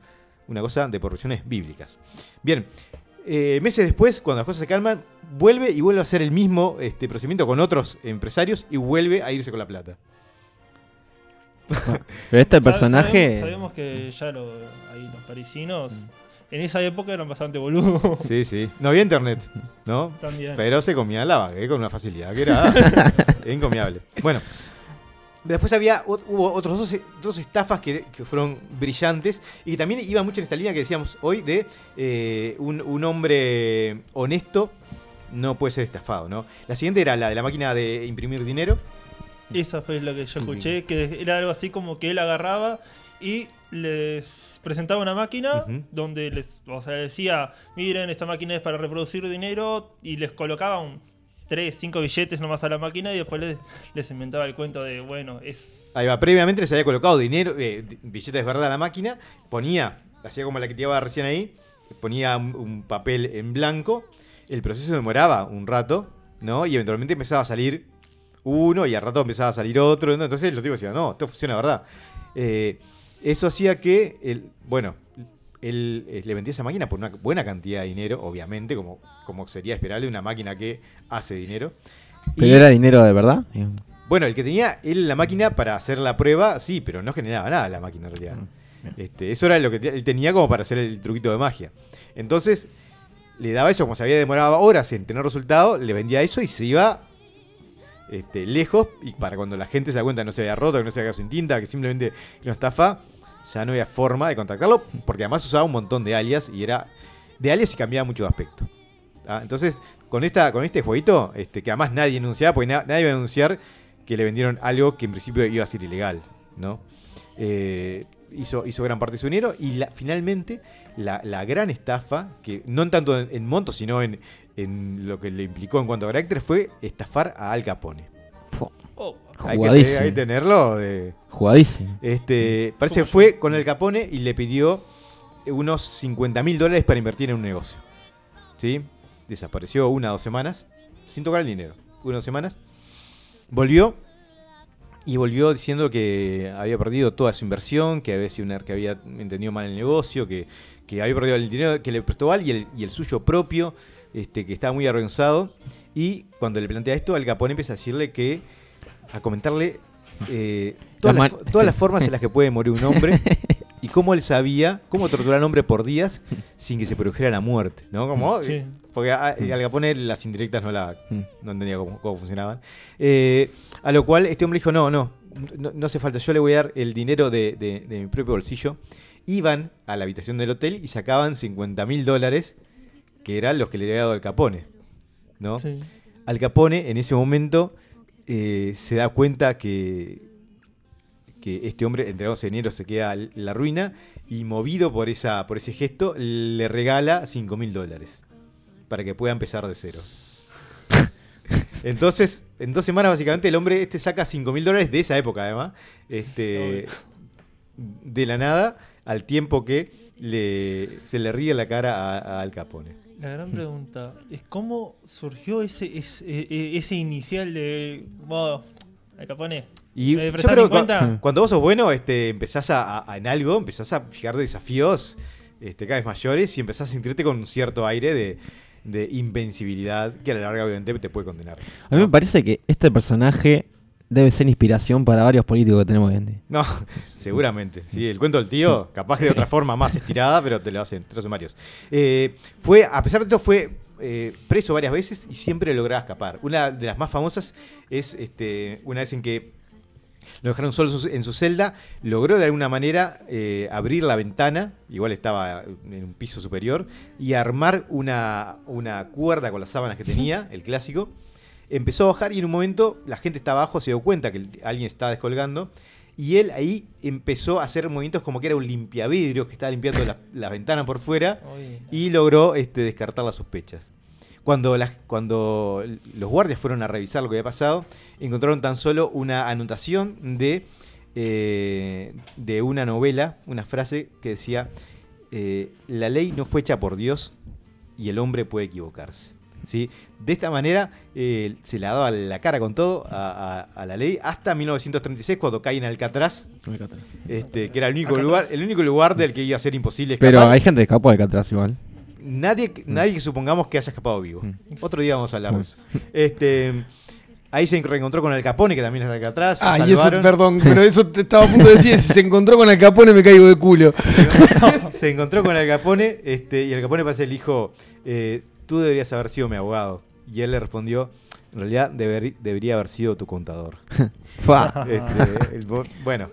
una cosa de proporciones bíblicas. Bien, eh, meses después, cuando las cosas se calman, vuelve y vuelve a hacer el mismo este, procedimiento con otros empresarios y vuelve a irse con la plata. (laughs) Pero este personaje. Sabemos, sabemos que ya lo, ahí los parisinos en esa época eran bastante boludos. Sí, sí. No había internet, ¿no? También. Pero se comía la vague con una facilidad que era (laughs) encomiable. Bueno, Después había, hubo otros dos, dos estafas que, que fueron brillantes y que también iban mucho en esta línea que decíamos hoy de eh, un, un hombre honesto no puede ser estafado, ¿no? La siguiente era la de la máquina de imprimir dinero. (laughs) Esa fue lo que yo escuché, que era algo así como que él agarraba y les presentaba una máquina donde les o sea, decía, miren, esta máquina es para reproducir dinero y les colocaba un 3, 5 billetes nomás a la máquina y después les, les inventaba el cuento de, bueno, es... Ahí va, previamente se había colocado dinero, eh, billetes verdad a la máquina, ponía, hacía como la que te iba recién ahí, ponía un, un papel en blanco, el proceso demoraba un rato, ¿no? Y eventualmente empezaba a salir uno y al rato empezaba a salir otro, ¿no? Entonces los tipos decían, no, esto funciona verdad. Eh, eso hacía que, el, bueno, él eh, le vendía esa máquina por una buena cantidad de dinero, obviamente, como, como sería esperable una máquina que hace dinero. ¿Pero Y- era dinero de verdad? bueno, el que tenía él la máquina para hacer la prueba, sí, pero no generaba nada la máquina en realidad. Este, eso era lo que él tenía como para hacer el truquito de magia. Entonces, le daba eso, como se había demorado horas en tener resultado, le vendía eso y se iba este, lejos. Y para cuando la gente se da cuenta que no se había roto, que no se había quedado sin tinta, que simplemente no estafa, ya no había forma de contactarlo, porque además usaba un montón de alias y era. De alias y cambiaba mucho de aspecto. ¿ah? Entonces, con esta con este jueguito, este, que además nadie denunciaba, porque na- nadie iba a denunciar que le vendieron algo que en principio iba a ser ilegal, ¿no? Eh, hizo, hizo gran parte de su dinero y finalmente la, la gran estafa, que no tanto en, en monto, sino en, en lo que le implicó en cuanto a carácter, fue estafar a Al Capone. Oh, Hay que, Jugadísimo. hay que tenerlo de... Jugadísimo. Este, parece que fue con Al Capone y le pidió unos 50 mil dólares para invertir en un negocio. ¿Sí? Desapareció una o dos semanas, sin tocar el dinero. Una o dos semanas. Volvió y volvió diciendo que había perdido toda su inversión, que había, sido una- que había entendido mal el negocio, que, que había perdido el dinero que le prestó Al y el, y el suyo propio, este, que estaba muy avergonzado. Y cuando le plantea esto, Al Capone empieza a decirle que, a comentarle eh, todas, La las, man- fo- todas sí. las formas en las que puede morir un hombre (laughs) y cómo él sabía cómo torturar a un hombre por días sin que se produjera la muerte, ¿no? Como, Sí. Porque a- Al Capone las indirectas no, la, Mm. no entendía cómo, cómo funcionaban. Eh, a lo cual este hombre dijo, no, no, no, no hace falta, yo le voy a dar el dinero de, de- de mi propio bolsillo. Iban a la habitación del hotel y sacaban 50 mil dólares, que eran los que le había dado Al Capone, ¿no? sí. Al Capone en ese momento eh, se da cuenta que, que este hombre, entregándose dinero, se queda en la ruina y movido por, esa, por ese gesto, le regala 5 mil dólares para que pueda empezar de cero. (laughs) Entonces, en dos semanas básicamente el hombre este saca 5 mil dólares de esa época además, este, de la nada, al tiempo que le, se le ríe la cara a, a Al Capone. La gran pregunta es cómo surgió ese, ese, eh, ese inicial de... Bueno, Capone, Y ¿me yo creo que 50? cu- (laughs) cuando vos sos bueno, este, empezás a, a- en algo, empezás a fijar desafíos este, cada vez mayores y empezás a sentirte con un cierto aire de, de invencibilidad que a la larga obviamente te puede condenar. A mí me parece que este personaje debe ser inspiración para varios políticos que tenemos hoy en día. No, (laughs) seguramente. Sí, el cuento del tío, (laughs) capaz que de otra forma más estirada, pero te lo hacen, te lo hacen varios. Eh, fue, a pesar de todo, fue eh, preso varias veces y siempre lograba escapar. Una de las más famosas es este, una vez en que lo dejaron solo en su- en su celda, logró de alguna manera eh, abrir la ventana, igual estaba en un piso superior, y armar una, una cuerda con las sábanas que tenía, el clásico. Empezó a bajar y en un momento la gente estaba abajo, se dio cuenta que alguien estaba descolgando. Y él ahí empezó a hacer movimientos como que era un limpiavidrios que estaba limpiando la, la ventana por fuera y logró este, descartar las sospechas. Cuando, las- cuando los guardias fueron a revisar lo que había pasado, encontraron tan solo una anotación de, eh, de una novela, una frase que decía, eh, la ley no fue hecha por Dios y el hombre puede equivocarse. ¿Sí? De esta manera eh, se la daba la cara con todo a, a- a la ley hasta 1936 cuando cae en Alcatraz, este, que era el único Alcatraz. lugar, el único lugar del que iba a ser imposible escapar. Pero hay gente que escapó de Alcatraz igual. Nadie, nadie que supongamos que haya escapado vivo. Mm. Otro día vamos a hablar de eso. (laughs) Este, ahí se reencontró con Al Capone, que también está acá atrás. Ah, y eso, perdón, (laughs) pero eso te estaba a punto de decir, si se encontró con el Capone me caigo de culo. (laughs) se encontró con Al Capone este, y Al Capone parece el hijo, eh, tú deberías haber sido mi abogado. Y él le respondió, En realidad deber- debería haber sido tu contador. (laughs) Fa. Este, el bueno,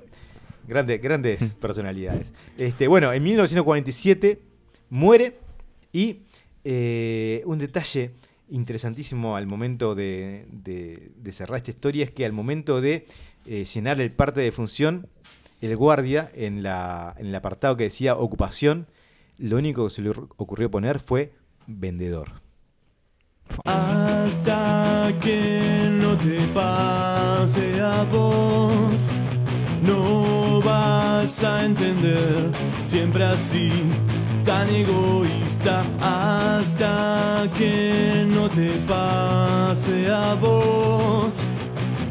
grande- grandes (laughs) personalidades. Este, bueno, en 1947 muere y eh, un detalle interesantísimo al momento de, de- de cerrar esta historia es que al momento de eh, llenar el parte de función, el guardia en, la, en el apartado que decía ocupación, lo único que se le ocurrió poner fue vendedor. Hasta que no te pase a vos, no vas a entender, siempre así, tan egoísta. Hasta que no te pase a vos,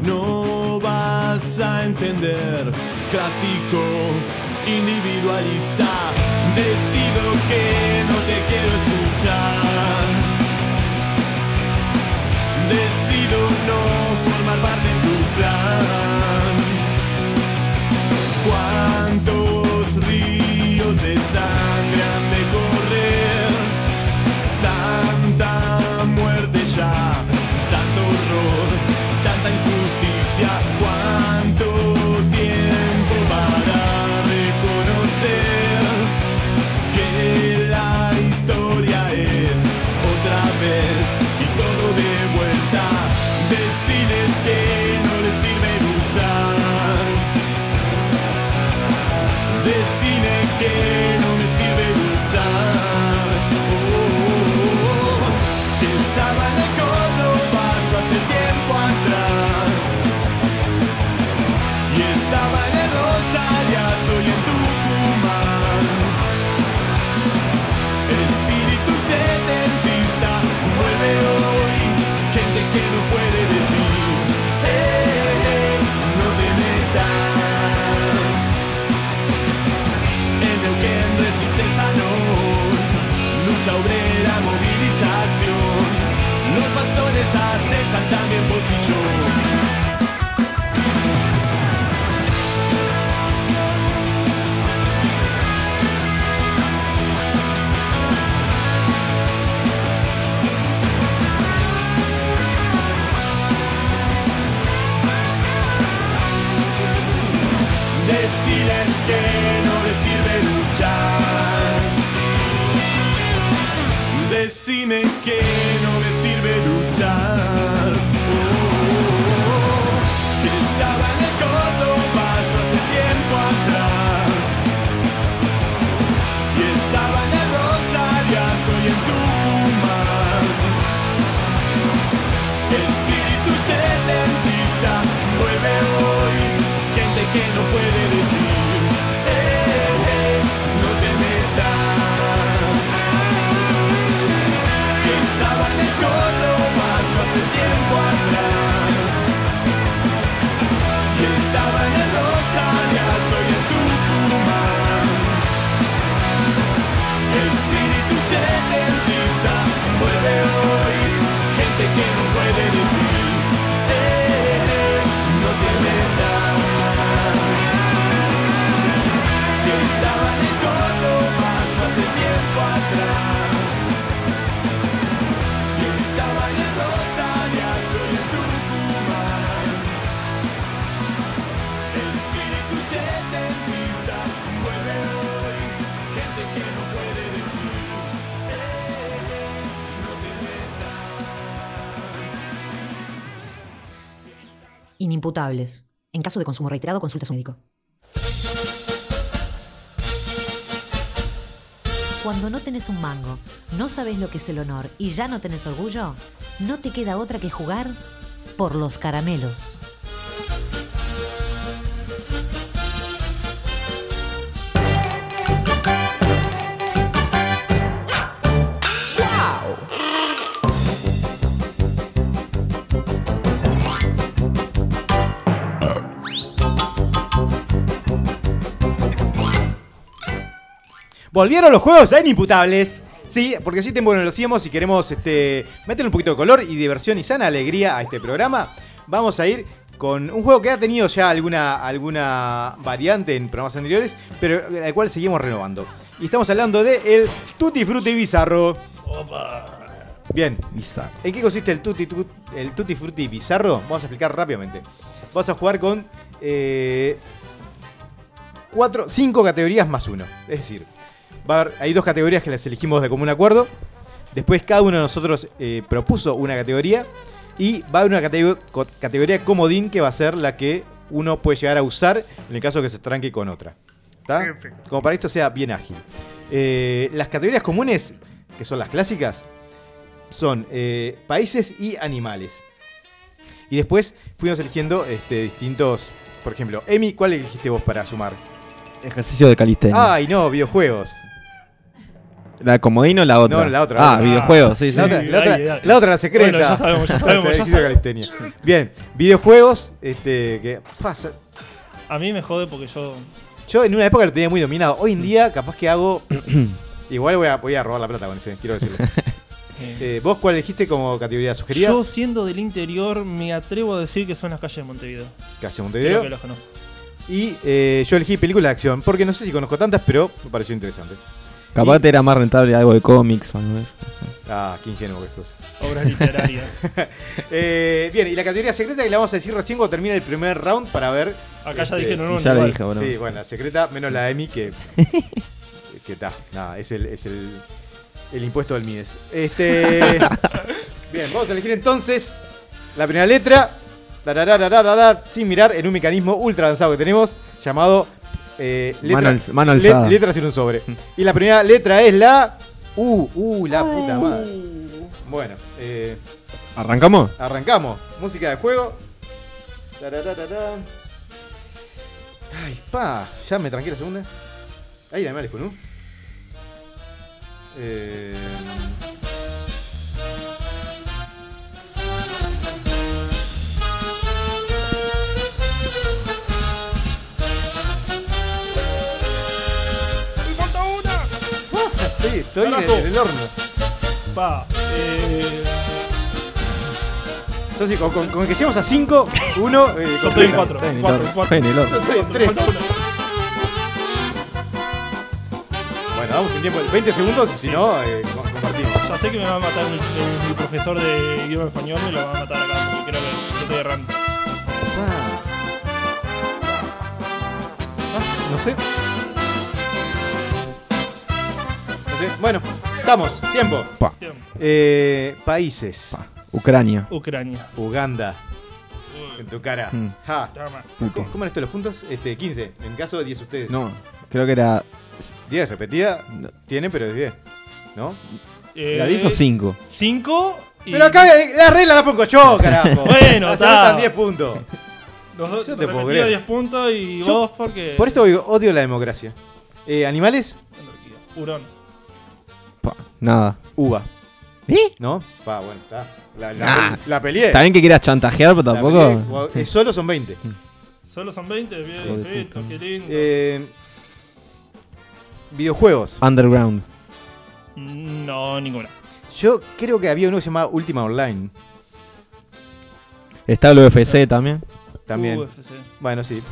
no vas a entender, clásico, individualista. Decido que no te quiero escuchar. Decido no formar parte de tu plan. ¿Cuántos En caso de consumo reiterado, consulta a su médico. Cuando no tenés un mango, no sabes lo que es el honor y ya no tenés orgullo, no te queda otra que jugar por los caramelos. Volvieron los juegos a inimputables. Sí, porque así tiempo no lo hacíamos y queremos este, meterle un poquito de color y diversión y sana alegría a este programa. Vamos a ir con un juego que ha tenido ya alguna, alguna variante en programas anteriores, pero al cual seguimos renovando. Y estamos hablando de el Tutti Frutti Bizarro. Bien, Bizarro. ¿en qué consiste el Tutti, Tut- el tutti Frutti bizarro? Vamos a explicar rápidamente. Vamos a jugar con eh, cuatro, cinco categorías más uno. Es decir, va a haber- hay dos categorías que las elegimos de común acuerdo. Después cada uno de nosotros eh, propuso una categoría. Y va a haber una categoría comodín que va a ser la que uno puede llegar a usar en el caso que se tranque con otra. ¿Está? Como para esto sea bien ágil. Eh, las categorías comunes, que son las clásicas, son eh, países y animales. Y después fuimos eligiendo este, distintos. Por ejemplo, Emi, ¿cuál elegiste vos para sumar? Ejercicio de calistenia. Ay, no, videojuegos. ¿La de comodino o la otra? No, la otra, Ah, otra. videojuegos, sí, sí. La otra, Sí, la otra- dale, dale. la otra, la secreta. Bueno, ya sabemos, ya (laughs) sabemos, ya de calistenia. Bien, videojuegos, este, que pasa. A mí me jode porque yo. Yo en una época lo tenía muy dominado. Hoy en día, capaz que hago. (coughs) Igual voy a, voy a robar la plata con ese, quiero decirlo. (laughs) Eh, ¿Vos cuál elegiste como categoría sugerida? Yo siendo del interior me atrevo a decir que son las calles de Montevideo. Calle Creo Montevideo. que los conozco. Y eh, yo elegí película de acción, porque no sé si conozco tantas, pero me pareció interesante. Capaz te era más rentable algo de cómics o algo de eso. Ah, qué ingenuo que sos. Obras literarias. (laughs) Eh, bien, y la categoría secreta que la vamos a decir recién cuando termine el primer round para ver. Acá ya este, dijeron uno. ya le dije, bueno. Sí, bueno, la secreta, menos la de Emi, que. (laughs) que está. Nada, es el, es el, el impuesto del Mides. Este. (laughs) bien, vamos a elegir entonces la primera letra. sin mirar en un mecanismo ultra avanzado que tenemos llamado. Eh, Mano letra- al- mano le- alzada. letras en un sobre. Y la primera letra es la. U, uh, la puta madre. Bueno, eh, ¿Arrancamos? Arrancamos. Música de juego. Ay, pa. Ya me tranqué la segunda. Hay animales con U. Eh... Estoy, estoy en, Carajo. en el horno. Pa. Eh, Entonces, con, con- con que lleguemos a 5, 1. yo estoy en 4. Está en el 4, horno. 4. Está en el horno. Yo estoy en 3. Bueno, damos un tiempo, 20 segundos y si no, eh, co- compartimos. Ya sé que me va a matar mi, mi- mi profesor de idioma español, me lo va a matar acá porque creo que estoy errando. Ah, no sé. No sé. Bueno, estamos. Tiempo. Pa. Eh, países. Pa. Ucrania. Ucrania. Uganda. En tu cara. Mm. Ja. ¿Cómo, cómo eran estos los puntos? Este, 15. En caso de 10 ustedes. No, creo que era. 10 repetida. Tiene, pero es 10. ¿no? ¿Era 10 o 5? 5 y. Pero acá eh, la regla la pongo yo, (laughs) carajo. Bueno, Se está. anotan 10 puntos. Los dos Yo te puedo repetido creer. 10 puntos y Yo- vos porque. Por esto odio la democracia. Eh, ¿Animales? Hurón. Nada. Uva. ¿Eh? ¿No? Pa, bueno, está. La, la, Nah. la peleé. Está bien que quieras chantajear, pero tampoco. eh, solo son 20. Solo son 20, bien, Hijo de perfecto, puta. qué lindo. Eh, videojuegos. Underground. No, ninguna. Yo creo que había uno que se llamaba Ultima Online. Está el UFC también. También. UFC. Bueno, sí.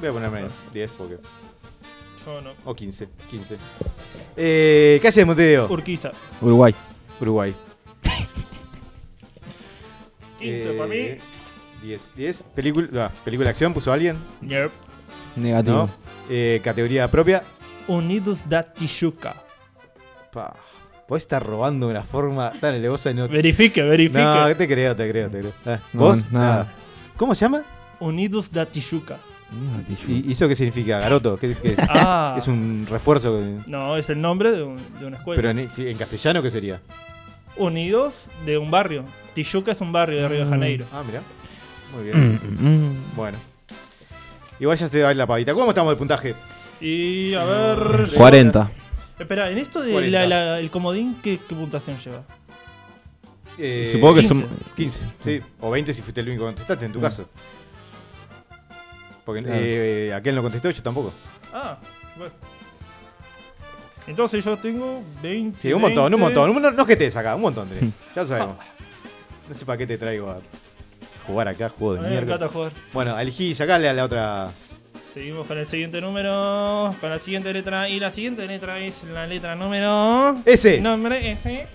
Voy a ponerme 10 porque. Yo no. O 15. 15. Eh, calle de Montevideo. Urquiza. Uruguay. Uruguay. (laughs) 15 para mí. Eh, 10. 10. Película, ah, película de acción, puso alguien. Yep. Negativo. ¿No? Eh, categoría propia. Unidos da Tijuca. Pa. Podés estar robando de una forma tan alevosa y no. Verifique, verifique. No, te creo, te creo, te creo. Ah, No, ¿Vos? nada. ¿Cómo se llama? Unidos da Tijuca. ¿Y eso qué significa? ¿Garoto? ¿Qué es, qué es? Ah. es un refuerzo. que- No, es el nombre de, un- de una escuela. Pero en, castellano, ¿qué sería? Unidos de un barrio. Tijuca es un barrio de Río de Janeiro. Ah, mira. Muy bien. Mm, bueno. Igual ya se va a ir la pavita. ¿Cómo estamos de puntaje? Y a ver. 40. Espera, en esto de 40. la- la- el comodín, ¿qué, qué puntuación lleva? Eh, Supongo que 15. son. 15, sí. O 20 si fuiste el único que contestaste, en tu Mm. caso. Porque Claro. eh, aquel no contestó, yo tampoco. Ah, bueno. Entonces yo tengo 20. Sí, un montón, un 20. montón. Un- No, no es que te saca, un montón tenés. (laughs) Ya lo sabemos. No sé para qué te traigo a jugar acá, juego de mierda. Bueno, elegí y sacale a la otra. Seguimos con el siguiente número, con la siguiente letra. Y la siguiente letra es la letra número. S. Nombre S.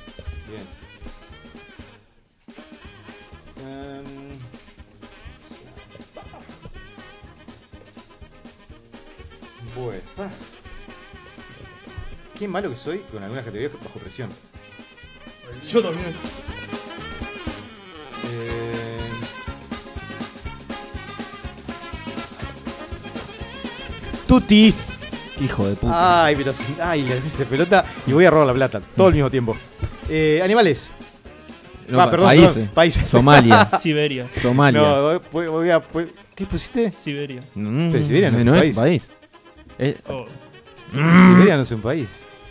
Ah. Qué malo que soy con algunas categorías bajo presión. Yo también. Eh... Tuti. Hijo de puta. Ay, pero ay, le hice pelota y voy a robar la plata. Todo al mismo tiempo. Eh, animales. No, ah, perdón, países. perdón, países. Somalia. (laughs) Siberia. Somalia. No, voy, voy a. voy- ¿Qué pusiste? Siberia. Mm, Pero Siberia no es un un país. país. Eh, Oh, Siberia no es un país.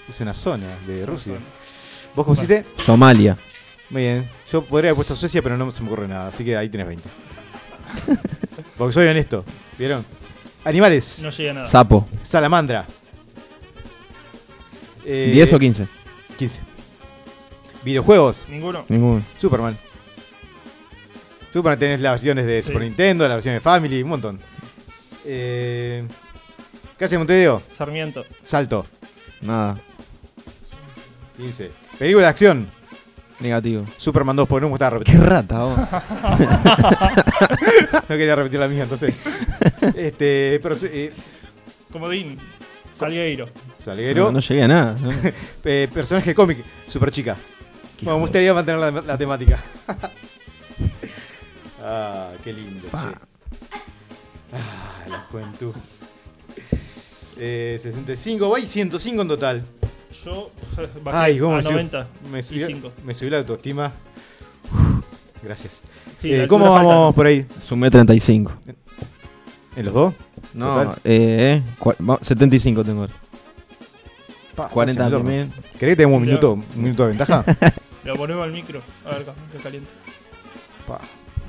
Es una zona de Rusia. ¿Vos qué pusiste? Somalia. Muy bien. Yo podría haber puesto Suecia, pero no se me ocurre nada. Así que ahí tenés 20. (laughs) Porque soy honesto. ¿Vieron? Animales. no llega a nada. Sapo. Salamandra. Eh, ¿10 o 15? 15. Videojuegos. Ninguno. Ninguno. Superman. Superman tenés las versiones de Sí. Super Nintendo, la versión de Family, un montón. Eh, ¿Qué hace Montevideo? Sarmiento. Salto. Nada. 15. Película de acción. Negativo. Superman 2, porque no me gustaba Qué repetir. rata, vos. (laughs) no quería repetir la misma, entonces. (laughs) este, pero eh, Comodín. Salgueiro. Salguero. No, no llegué a nada. (laughs) ¿no? Eh, personaje cómic, super chica. Bueno, me gustaría mantener la, la temática. ah, qué lindo, che. Ah, la juventud. Eh, 65, va y 105 en total. Yo (laughs) bajé Ay, cómo a me subió- 90. Me y subió, 5. me subió la autoestima. Uf, gracias. Sí, Eh, ¿Cómo vamos falta. por ahí? Sumé 35. ¿En los dos? No, Total. eh, cua- va- 75 tengo. Pa, 40 casi en el horno. primero. ¿Querés que tengamos un minuto, un minuto de ventaja? (laughs) Lo ponemos al micro. A ver, que caliente. Pa,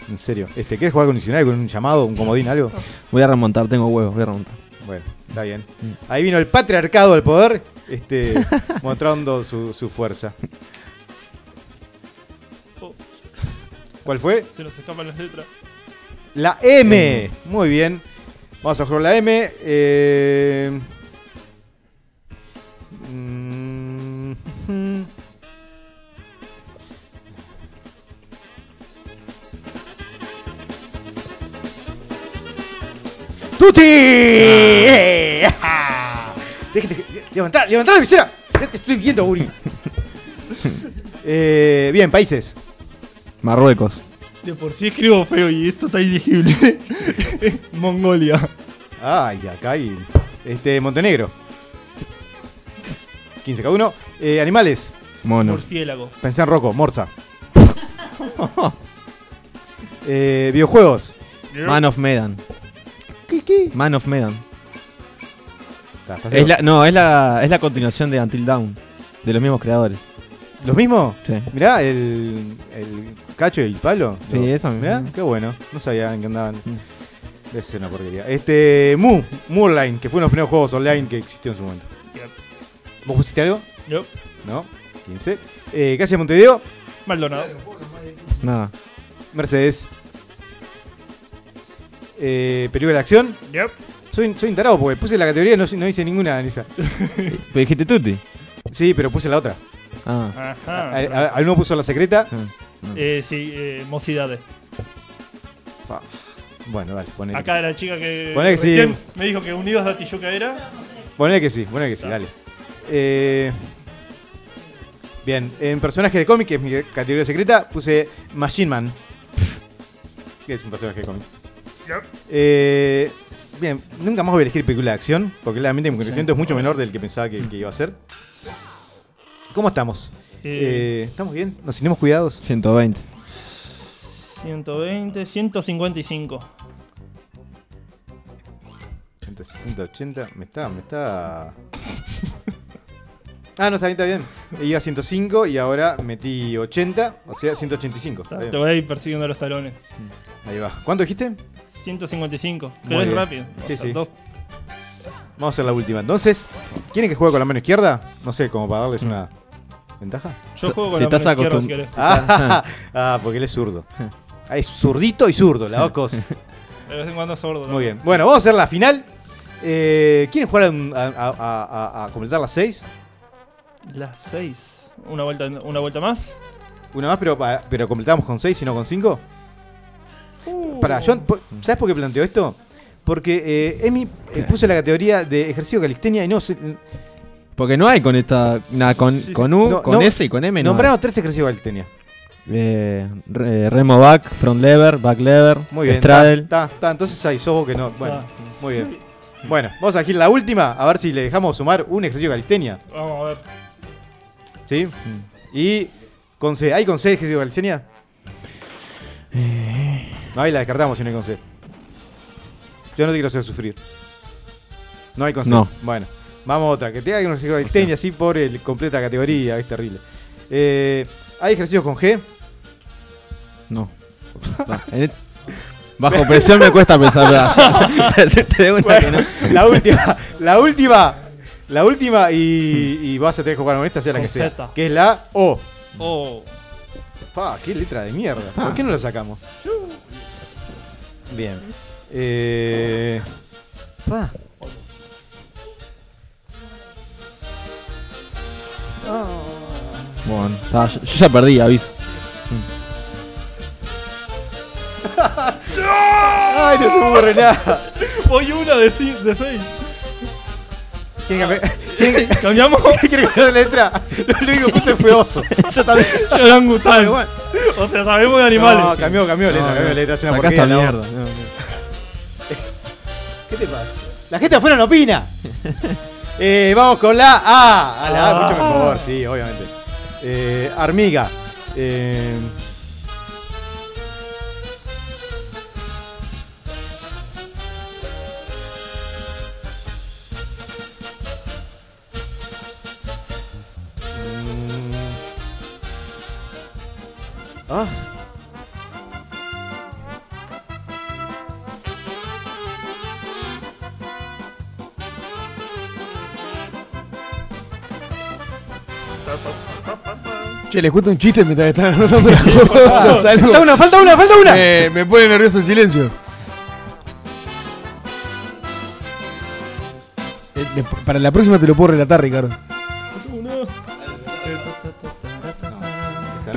en serio. Este, ¿Querés jugar con un diccionario, con un llamado, un comodín, algo? Voy a remontar, tengo huevos, voy a remontar. Bueno, está bien. Ahí vino el patriarcado al poder, este, (laughs) mostrando su, su fuerza. Oh, ¿Cuál fue? se nos escapan las letras. La M. Muy bien. Vamos a jugar la M. Eh... mm, ¡Tuti! ¡Eh! ¡Ah! Levantar, levantar la visera. Ya te estoy viendo, Uri. Eh, bien, países. Marruecos. De por sí escribo feo y esto está ilegible. (laughs) Mongolia. Ay, acá hay. Este, Montenegro. 15 cada uno. Eh, animales. Mono. Murciélago. Pensé en Rocco, Morsa. (laughs) Eh, videojuegos. Man of Medan. ¿Qué? Man of Medan. Es la, no, es la, es la continuación de Until Dawn. De los mismos creadores. ¿Los mismos? Sí. Mirá, el, el cacho y el palo. Sí, Lo- eso mismo. Mirá, qué bueno. No sabía en qué andaban. Mm. Ser una porquería. Este, Mu, Mu Online, que fue uno de los primeros juegos online que existió en su momento. Yep. ¿Vos pusiste algo? Yup. No. 15. Eh, ¿Qué hace Montevideo? Maldonado. Nada. Mercedes. Eh, película de acción. Yep. Soy, soy un tarado porque puse la categoría y no, no hice ninguna en esa. (laughs) Pero dijiste Tutti. Sí, pero puse la otra. Ah. Ajá. A- a- Alguno puso la secreta. ah, no. Eh, sí, eh, mocidades. Fa. Bueno, dale, ponele. Acá la chica que Poné que sí. recién me dijo que Unidos de Tijuca era. Ponele que sí, ponele que sí, dale. Eh, bien, en personaje de cómic, que es mi categoría secreta, puse Machine Man. Que (laughs) es un personaje de cómic. Eh, bien, nunca más voy a elegir película de acción, porque claramente mi conocimiento es mucho menor del que pensaba que, que iba a ser. ¿Cómo estamos? Eh, Eh, ¿Estamos bien? ¿Nos tenemos cuidados? 120. 120, 155. 160, 80, me está, me está... Ah, no, está bien, está bien. Iba a 105 y ahora metí 80, o sea, 185. Está bien. Te voy a ir persiguiendo los talones. Ahí va. ¿Cuánto dijiste? 155. Pero Muy es bien. rápido. Sí, O sea, sí. dos- Vamos a hacer la última. Entonces, ¿quieren que juegue con la mano izquierda? No sé, como para darles una ventaja. Yo juego con Si la mano estás izquierda acostum- si querés. Ah, (laughs) ah, porque él es zurdo. Ah, es zurdito y zurdo, las dos cosas. (laughs) De vez en cuando sordo. ¿no? Muy bien. Bueno, vamos a hacer la final. Eh, ¿Quieren jugar a, un- a- a- a- a completar las 6? Las 6. Una vuelta, una vuelta más. Una más, pero, pa- pero completamos con 6 y no con 5. Uh. Para, yo, po- ¿sabes por qué planteo esto? Porque eh, Emi eh, puso la categoría de ejercicio de calistenia y no se- Porque no hay con esta. Nada, con, con U, no, con no, S y con M no. Nombramos tres ejercicios de calistenia. Eh, re- remo back, front lever, back lever, Muy bien. straddle. Está, está, entonces ahí sos vos que no. Bueno, Ah. muy bien. Bueno, vamos a elegir la última, a ver si le dejamos sumar un ejercicio de calistenia. Vamos a ver. ¿Sí? Y con C. ¿Hay con C ejercicio de calistenia? No, ahí la descartamos si no hay con C. Yo no te quiero hacer sufrir. No hay con C. No. Bueno, vamos a otra. Que tenga un ejercicio de calistenia así por el completa categoría. Es terrible. Eh, ¿Hay ejercicios con G? No. (laughs) No, en et- Bajo presión me cuesta pensar. (laughs) (laughs) que no. La última, la última, la última y, y vas a tener que jugar con esta, sea la que sea. Que es la O. Oh. Pa, qué letra de mierda. ¿Por qué no la sacamos? Bien. Eh, pa. Bueno, está, yo, yo ya perdí, aviso. (laughs) Ay, no se me ocurre nada. Voy una de 6. De seis. ¿Quieren cambiar- quieren- ¿Cambiamos? (laughs) quieren cambiar de letra? Lo único que puse fue oso. Yo también. (laughs) Orangután. O sea, sabemos de animales. No, cambió, cambió de letra, cambió de letra. Es una Sacá porquería. esta la O. mierda. no, no. ¿Qué te pasa? La gente afuera no opina. (laughs) Eh, vamos con la A. A la A, Ah. mucho mejor, sí, obviamente. Eh, Armiga. Eh, Ah. Che, les cuento un chiste mientras están anotando las (laughs) cosas. algo. Falta una, falta una, falta una. Me, me pone nervioso el silencio. Eh, para la próxima te lo puedo relatar, Ricardo.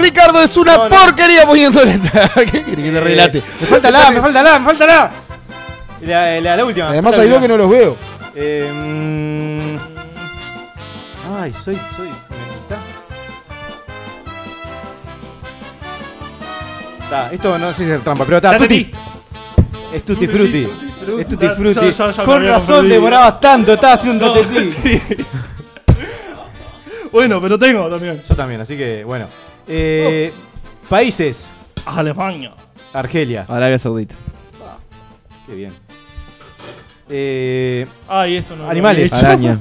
Ricardo es una No, no. porquería poniendo letra. (laughs) ¿Qué querés que te relate? Eh, me falta la, me falta la, me falta la. La, la, la última. Además la hay dos que no los veo. Eh, mm, ay, soy, soy. Esto no sé si es trampa, pero está. Tutti. ti. Es tutti frutti. Es tutti frutti. ya- ya me Con razón demorabas tanto, estaba haciendo un No. (laughs) Bueno, pero tengo también. Yo también, así que bueno. Eh, Países. Alemania. Argelia. Arabia Saudita. Qué bien. Eh, Ay, eso no. Animales. Araña.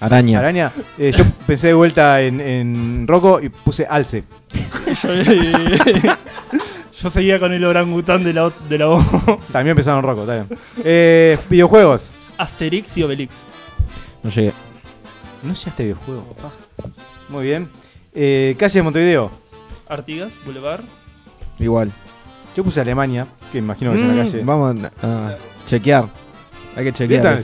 Araña. Araña. Eh, yo pensé de vuelta en, en Rocco y puse alce. Yo, (laughs) yo seguía con el orangután de la, de la O. También empezaron Rocco, está bien. Eh, videojuegos. Asterix y Obelix. No llegué. No llegaste a videojuegos, papá. Muy bien. Eh, calle de Montevideo. Artigas, Boulevard. Igual. Yo puse Alemania, que imagino que es en la calle. Mm, Vamos a a chequear. Hay que chequear. debe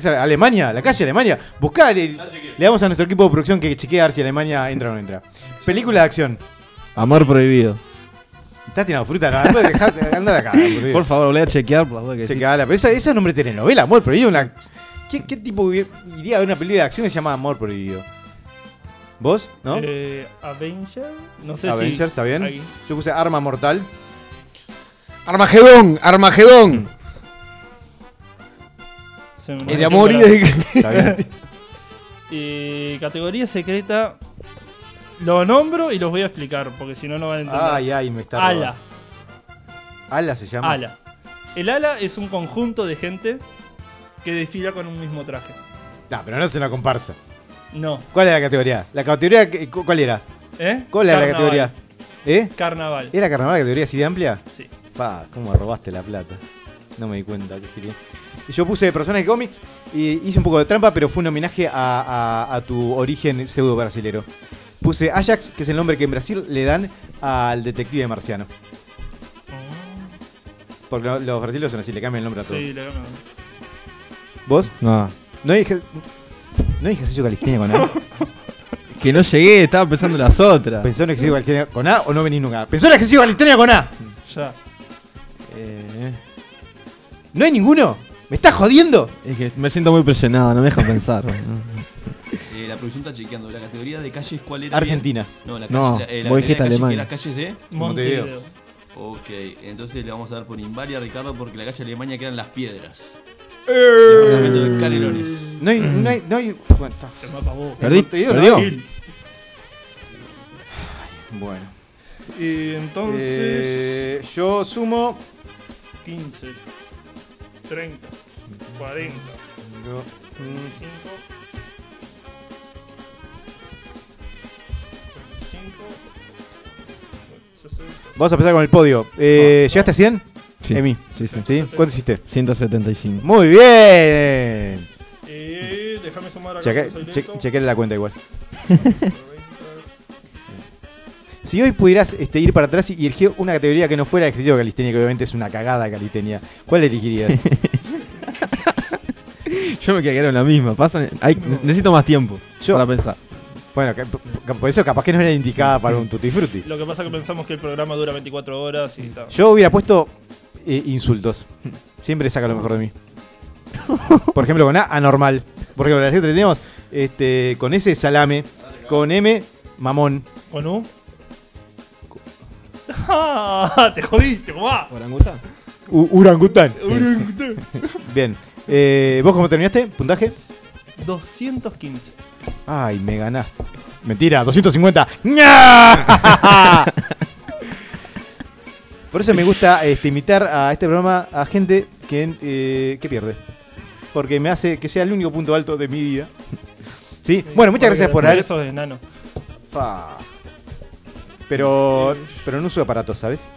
ser. Alemania, la calle Alemania. Buscá, le, le damos a nuestro equipo de producción que chequee a ver si Alemania entra o no entra. Película de acción. Amor prohibido. Estás tirando fruta, no, después dejate- (laughs) anda de acá. por Por favor, voy a chequear por la duda que sí. Chequeala, pero esa, esa es nombre de telenovela, Amor Prohibido. Una, ¿qué, qué tipo ir- iría a ver una película de acción que se llama Amor Prohibido? ¿Vos? ¿No? Eh, Avenger. No sé Avengers, si. ¿está bien? Ahí. Yo puse Arma Mortal. Armagedón, Armagedón. Se me Y de amor y para- de. (laughs) Está bien. (laughs) Categoría secreta. Lo nombro y los voy a explicar, porque si no, no van a entender. Ay, ay, me está. ala. robando. Ala se llama. Ala. El ala es un conjunto de gente que desfila con un mismo traje. No, pero no es una comparsa. No. ¿Cuál es la categoría? ¿La categoría cuál era? ¿Eh? ¿Cuál era la categoría? ¿Eh? Carnaval. ¿Era carnaval la categoría así de amplia? Sí. Pa, ¿cómo robaste la plata? No me di cuenta, qué. Y yo puse personaje de cómics y hice un poco de trampa, pero fue un homenaje a, a- a tu origen pseudo brasilero. Puse Ajax, que es el nombre que en Brasil le dan al detective marciano. Porque lo- los brasileños son así, le cambian el nombre a todo. Sí, le cambian. ¿Vos? No. ¿No hay, ejer- ¿No hay ejercicio calistenia con A? (laughs) Que no llegué, estaba pensando en las otras. ¿Pensó en ejercicio calistenia con A o no venís nunca? ¿Pensó en ejercicio calistenia con A? Ya. Eh, ¿No hay ninguno? ¿Me estás jodiendo? Es que me siento muy presionado, no me dejan pensar. ¿no? (laughs) Eh, la producción está chequeando. ¿La categoría de calles cuál era? Argentina. bien? No, la No, calle, la, eh, la vos categoría de calle que era calles de. Montevideo. Ok, entonces le vamos a dar por invalia a Ricardo porque la calle Alemania quedan las piedras. Eh. Departamento de Canelones. No hay. No hay, no hay bueno, está. El mapa vos. Perdí, Montevideo, perdió. Gil. Bueno. Y entonces. Eh, yo sumo. 15, 30, 40, no, 25, 25, 60. Vamos a empezar con el podio. Eh, ¿Llegaste a 100? Sí. Emi. Sí, sí. ¿Sí? ¿Cuánto hiciste? 175. Muy bien. Eh, déjame sumar acá. Cheque, soy la cuenta igual. (laughs) Si hoy pudieras este, ir para atrás y elegir una categoría que no fuera ejercicio de calistenia, que obviamente es una cagada de calistenia, ¿cuál elegirías? (laughs) Yo me quedaría en la misma. Pasan, hay- necesito más tiempo Yo- para pensar. bueno, que- por eso capaz que no era indicada para un tutti frutti. Lo que pasa es que pensamos que el programa dura 24 horas y está. Yo hubiera puesto eh, insultos. (laughs) Siempre saca lo mejor de mí. Por ejemplo, con A, anormal. Por ejemplo, las letras tenemos este, con S, salame. Con M, mamón. ¿Con U? ¡Ah! (laughs) ¡Te jodiste! ¿Cómo va? ¿Orangután? U- Urangután. (laughs) Bien. Eh, ¿Vos cómo terminaste? ¿Puntaje? 215. Ay, me ganaste. Mentira, 250. Por eso me gusta este, invitar a este programa a gente que, eh, que pierde. Porque me hace que sea el único punto alto de mi vida. ¿Sí? Bueno, muchas gracias por haber. Eso de enano. Pa. Pero, pero no uso aparatos, ¿sabes?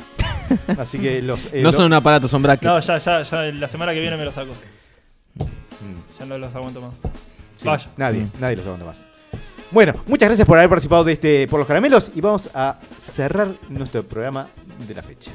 Así que los. eh, No lo- son un aparato, son brackets. No, ya, ya, ya. La semana que viene me lo saco. Mm, Ya no los aguanto más. sí, Vaya. Nadie, nadie los aguanta más. Bueno, muchas gracias por haber participado de este por los caramelos y vamos a cerrar nuestro programa de la fecha.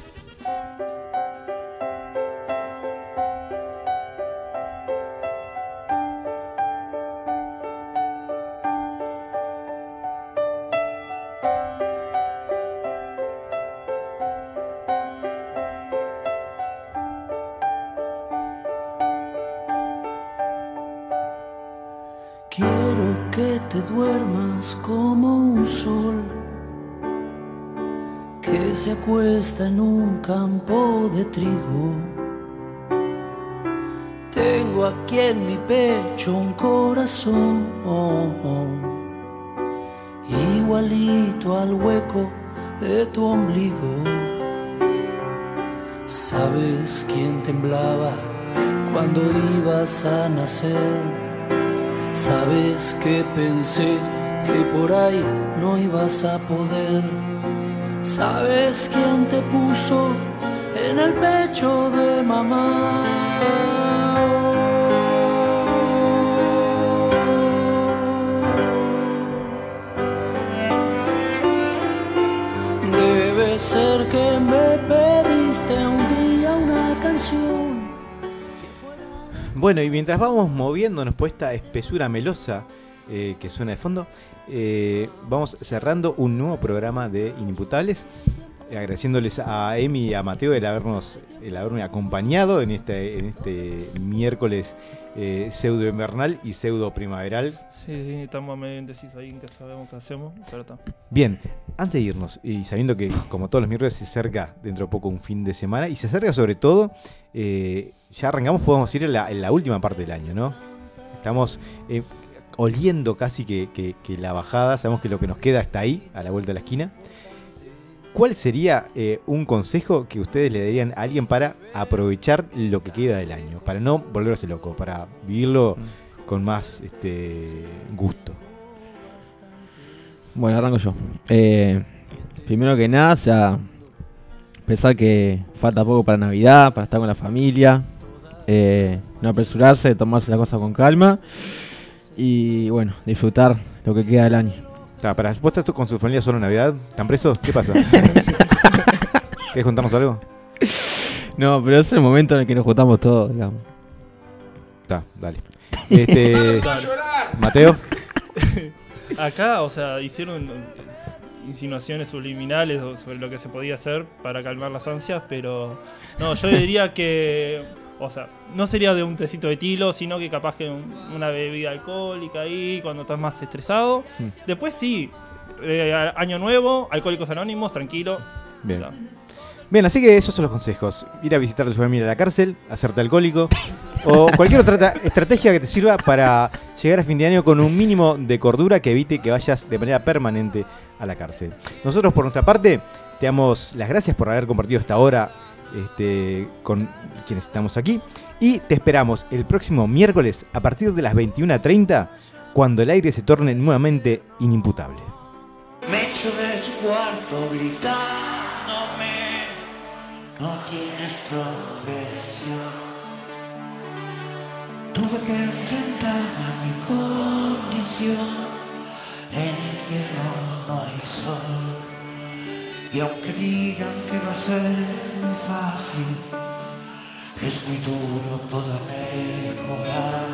En un campo de trigo. Tengo aquí en mi pecho un corazón igualito al hueco de tu ombligo. ¿Sabes quién temblaba cuando ibas a nacer? Sabes que pensé que por ahí no ibas a poder. Sabes quién te puso en el pecho de mamá. Debe ser que me pediste un día una canción. Bueno, y mientras vamos moviéndonos por esta espesura melosa eh, que suena de fondo, eh, vamos cerrando un nuevo programa de Inimputables. eh, Agradeciéndoles a Emi y a Mateo el habernos el haberme acompañado en este, en este miércoles eh, pseudo invernal y pseudo primaveral. Sí, sí, estamos medio indecisos ahí en que sabemos qué hacemos, pero está. Bien, antes de irnos, y sabiendo que como todos los miércoles se acerca dentro de poco un fin de semana, y se acerca sobre todo, ya arrancamos, podemos ir en la, en la última parte del año, ¿no? Estamos eh, oliendo casi que, que- que la bajada, sabemos que lo que nos queda está ahí, a la vuelta de la esquina. ¿Cuál sería eh, un consejo que ustedes le darían a alguien para aprovechar lo que queda del año? Para no volverse loco, para vivirlo con más este, gusto. Bueno, arranco yo. Eh, primero que nada, o sea, pensar que falta poco para Navidad, para estar con la familia, eh, no apresurarse, tomarse la cosa con calma y bueno, disfrutar lo que queda del año. Ta, para, ¿Vos estás con su familia solo en Navidad? ¿Están presos? ¿Qué pasa? (laughs) ¿Querés contarnos algo? No, pero es el momento en el que nos juntamos todos, digamos. Está, dale. Este, (laughs) Mateo. (laughs) Acá, o sea, hicieron insinuaciones subliminales sobre lo que se podía hacer para calmar las ansias, pero no, yo diría que O sea, no sería de un tecito de tilo, sino que capaz que un- una bebida alcohólica ahí cuando estás más estresado. Sí. Después sí, eh, a- año nuevo, alcohólicos anónimos, tranquilo. Bien. Ya. Bien, así que esos son los consejos. Ir a visitar a tu familia a la cárcel, hacerte alcohólico (laughs) o cualquier otra tra- estrategia que te sirva para llegar a fin de año con un mínimo de cordura que evite que vayas de manera permanente a la cárcel. Nosotros por nuestra parte te damos las gracias por haber compartido esta hora este, con quienes estamos aquí y te esperamos el próximo miércoles a partir de las 21.30 cuando el aire se torne nuevamente inimputable. Me echo de su cuarto gritándome, no tienes profesión. Tuve que enfrentarme a mi condición, en invierno no hay sol. Y aunque digan que va a ser fácil, es muy duro todo mejorar.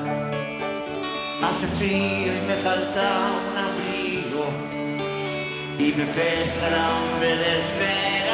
Hace frío y me falta un abrigo. Y me pesa el hambre de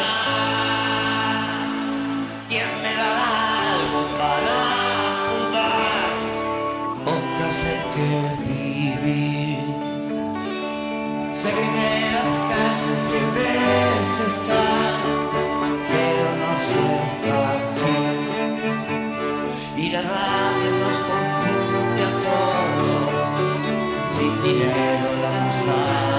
todos. Sin dinero la cosa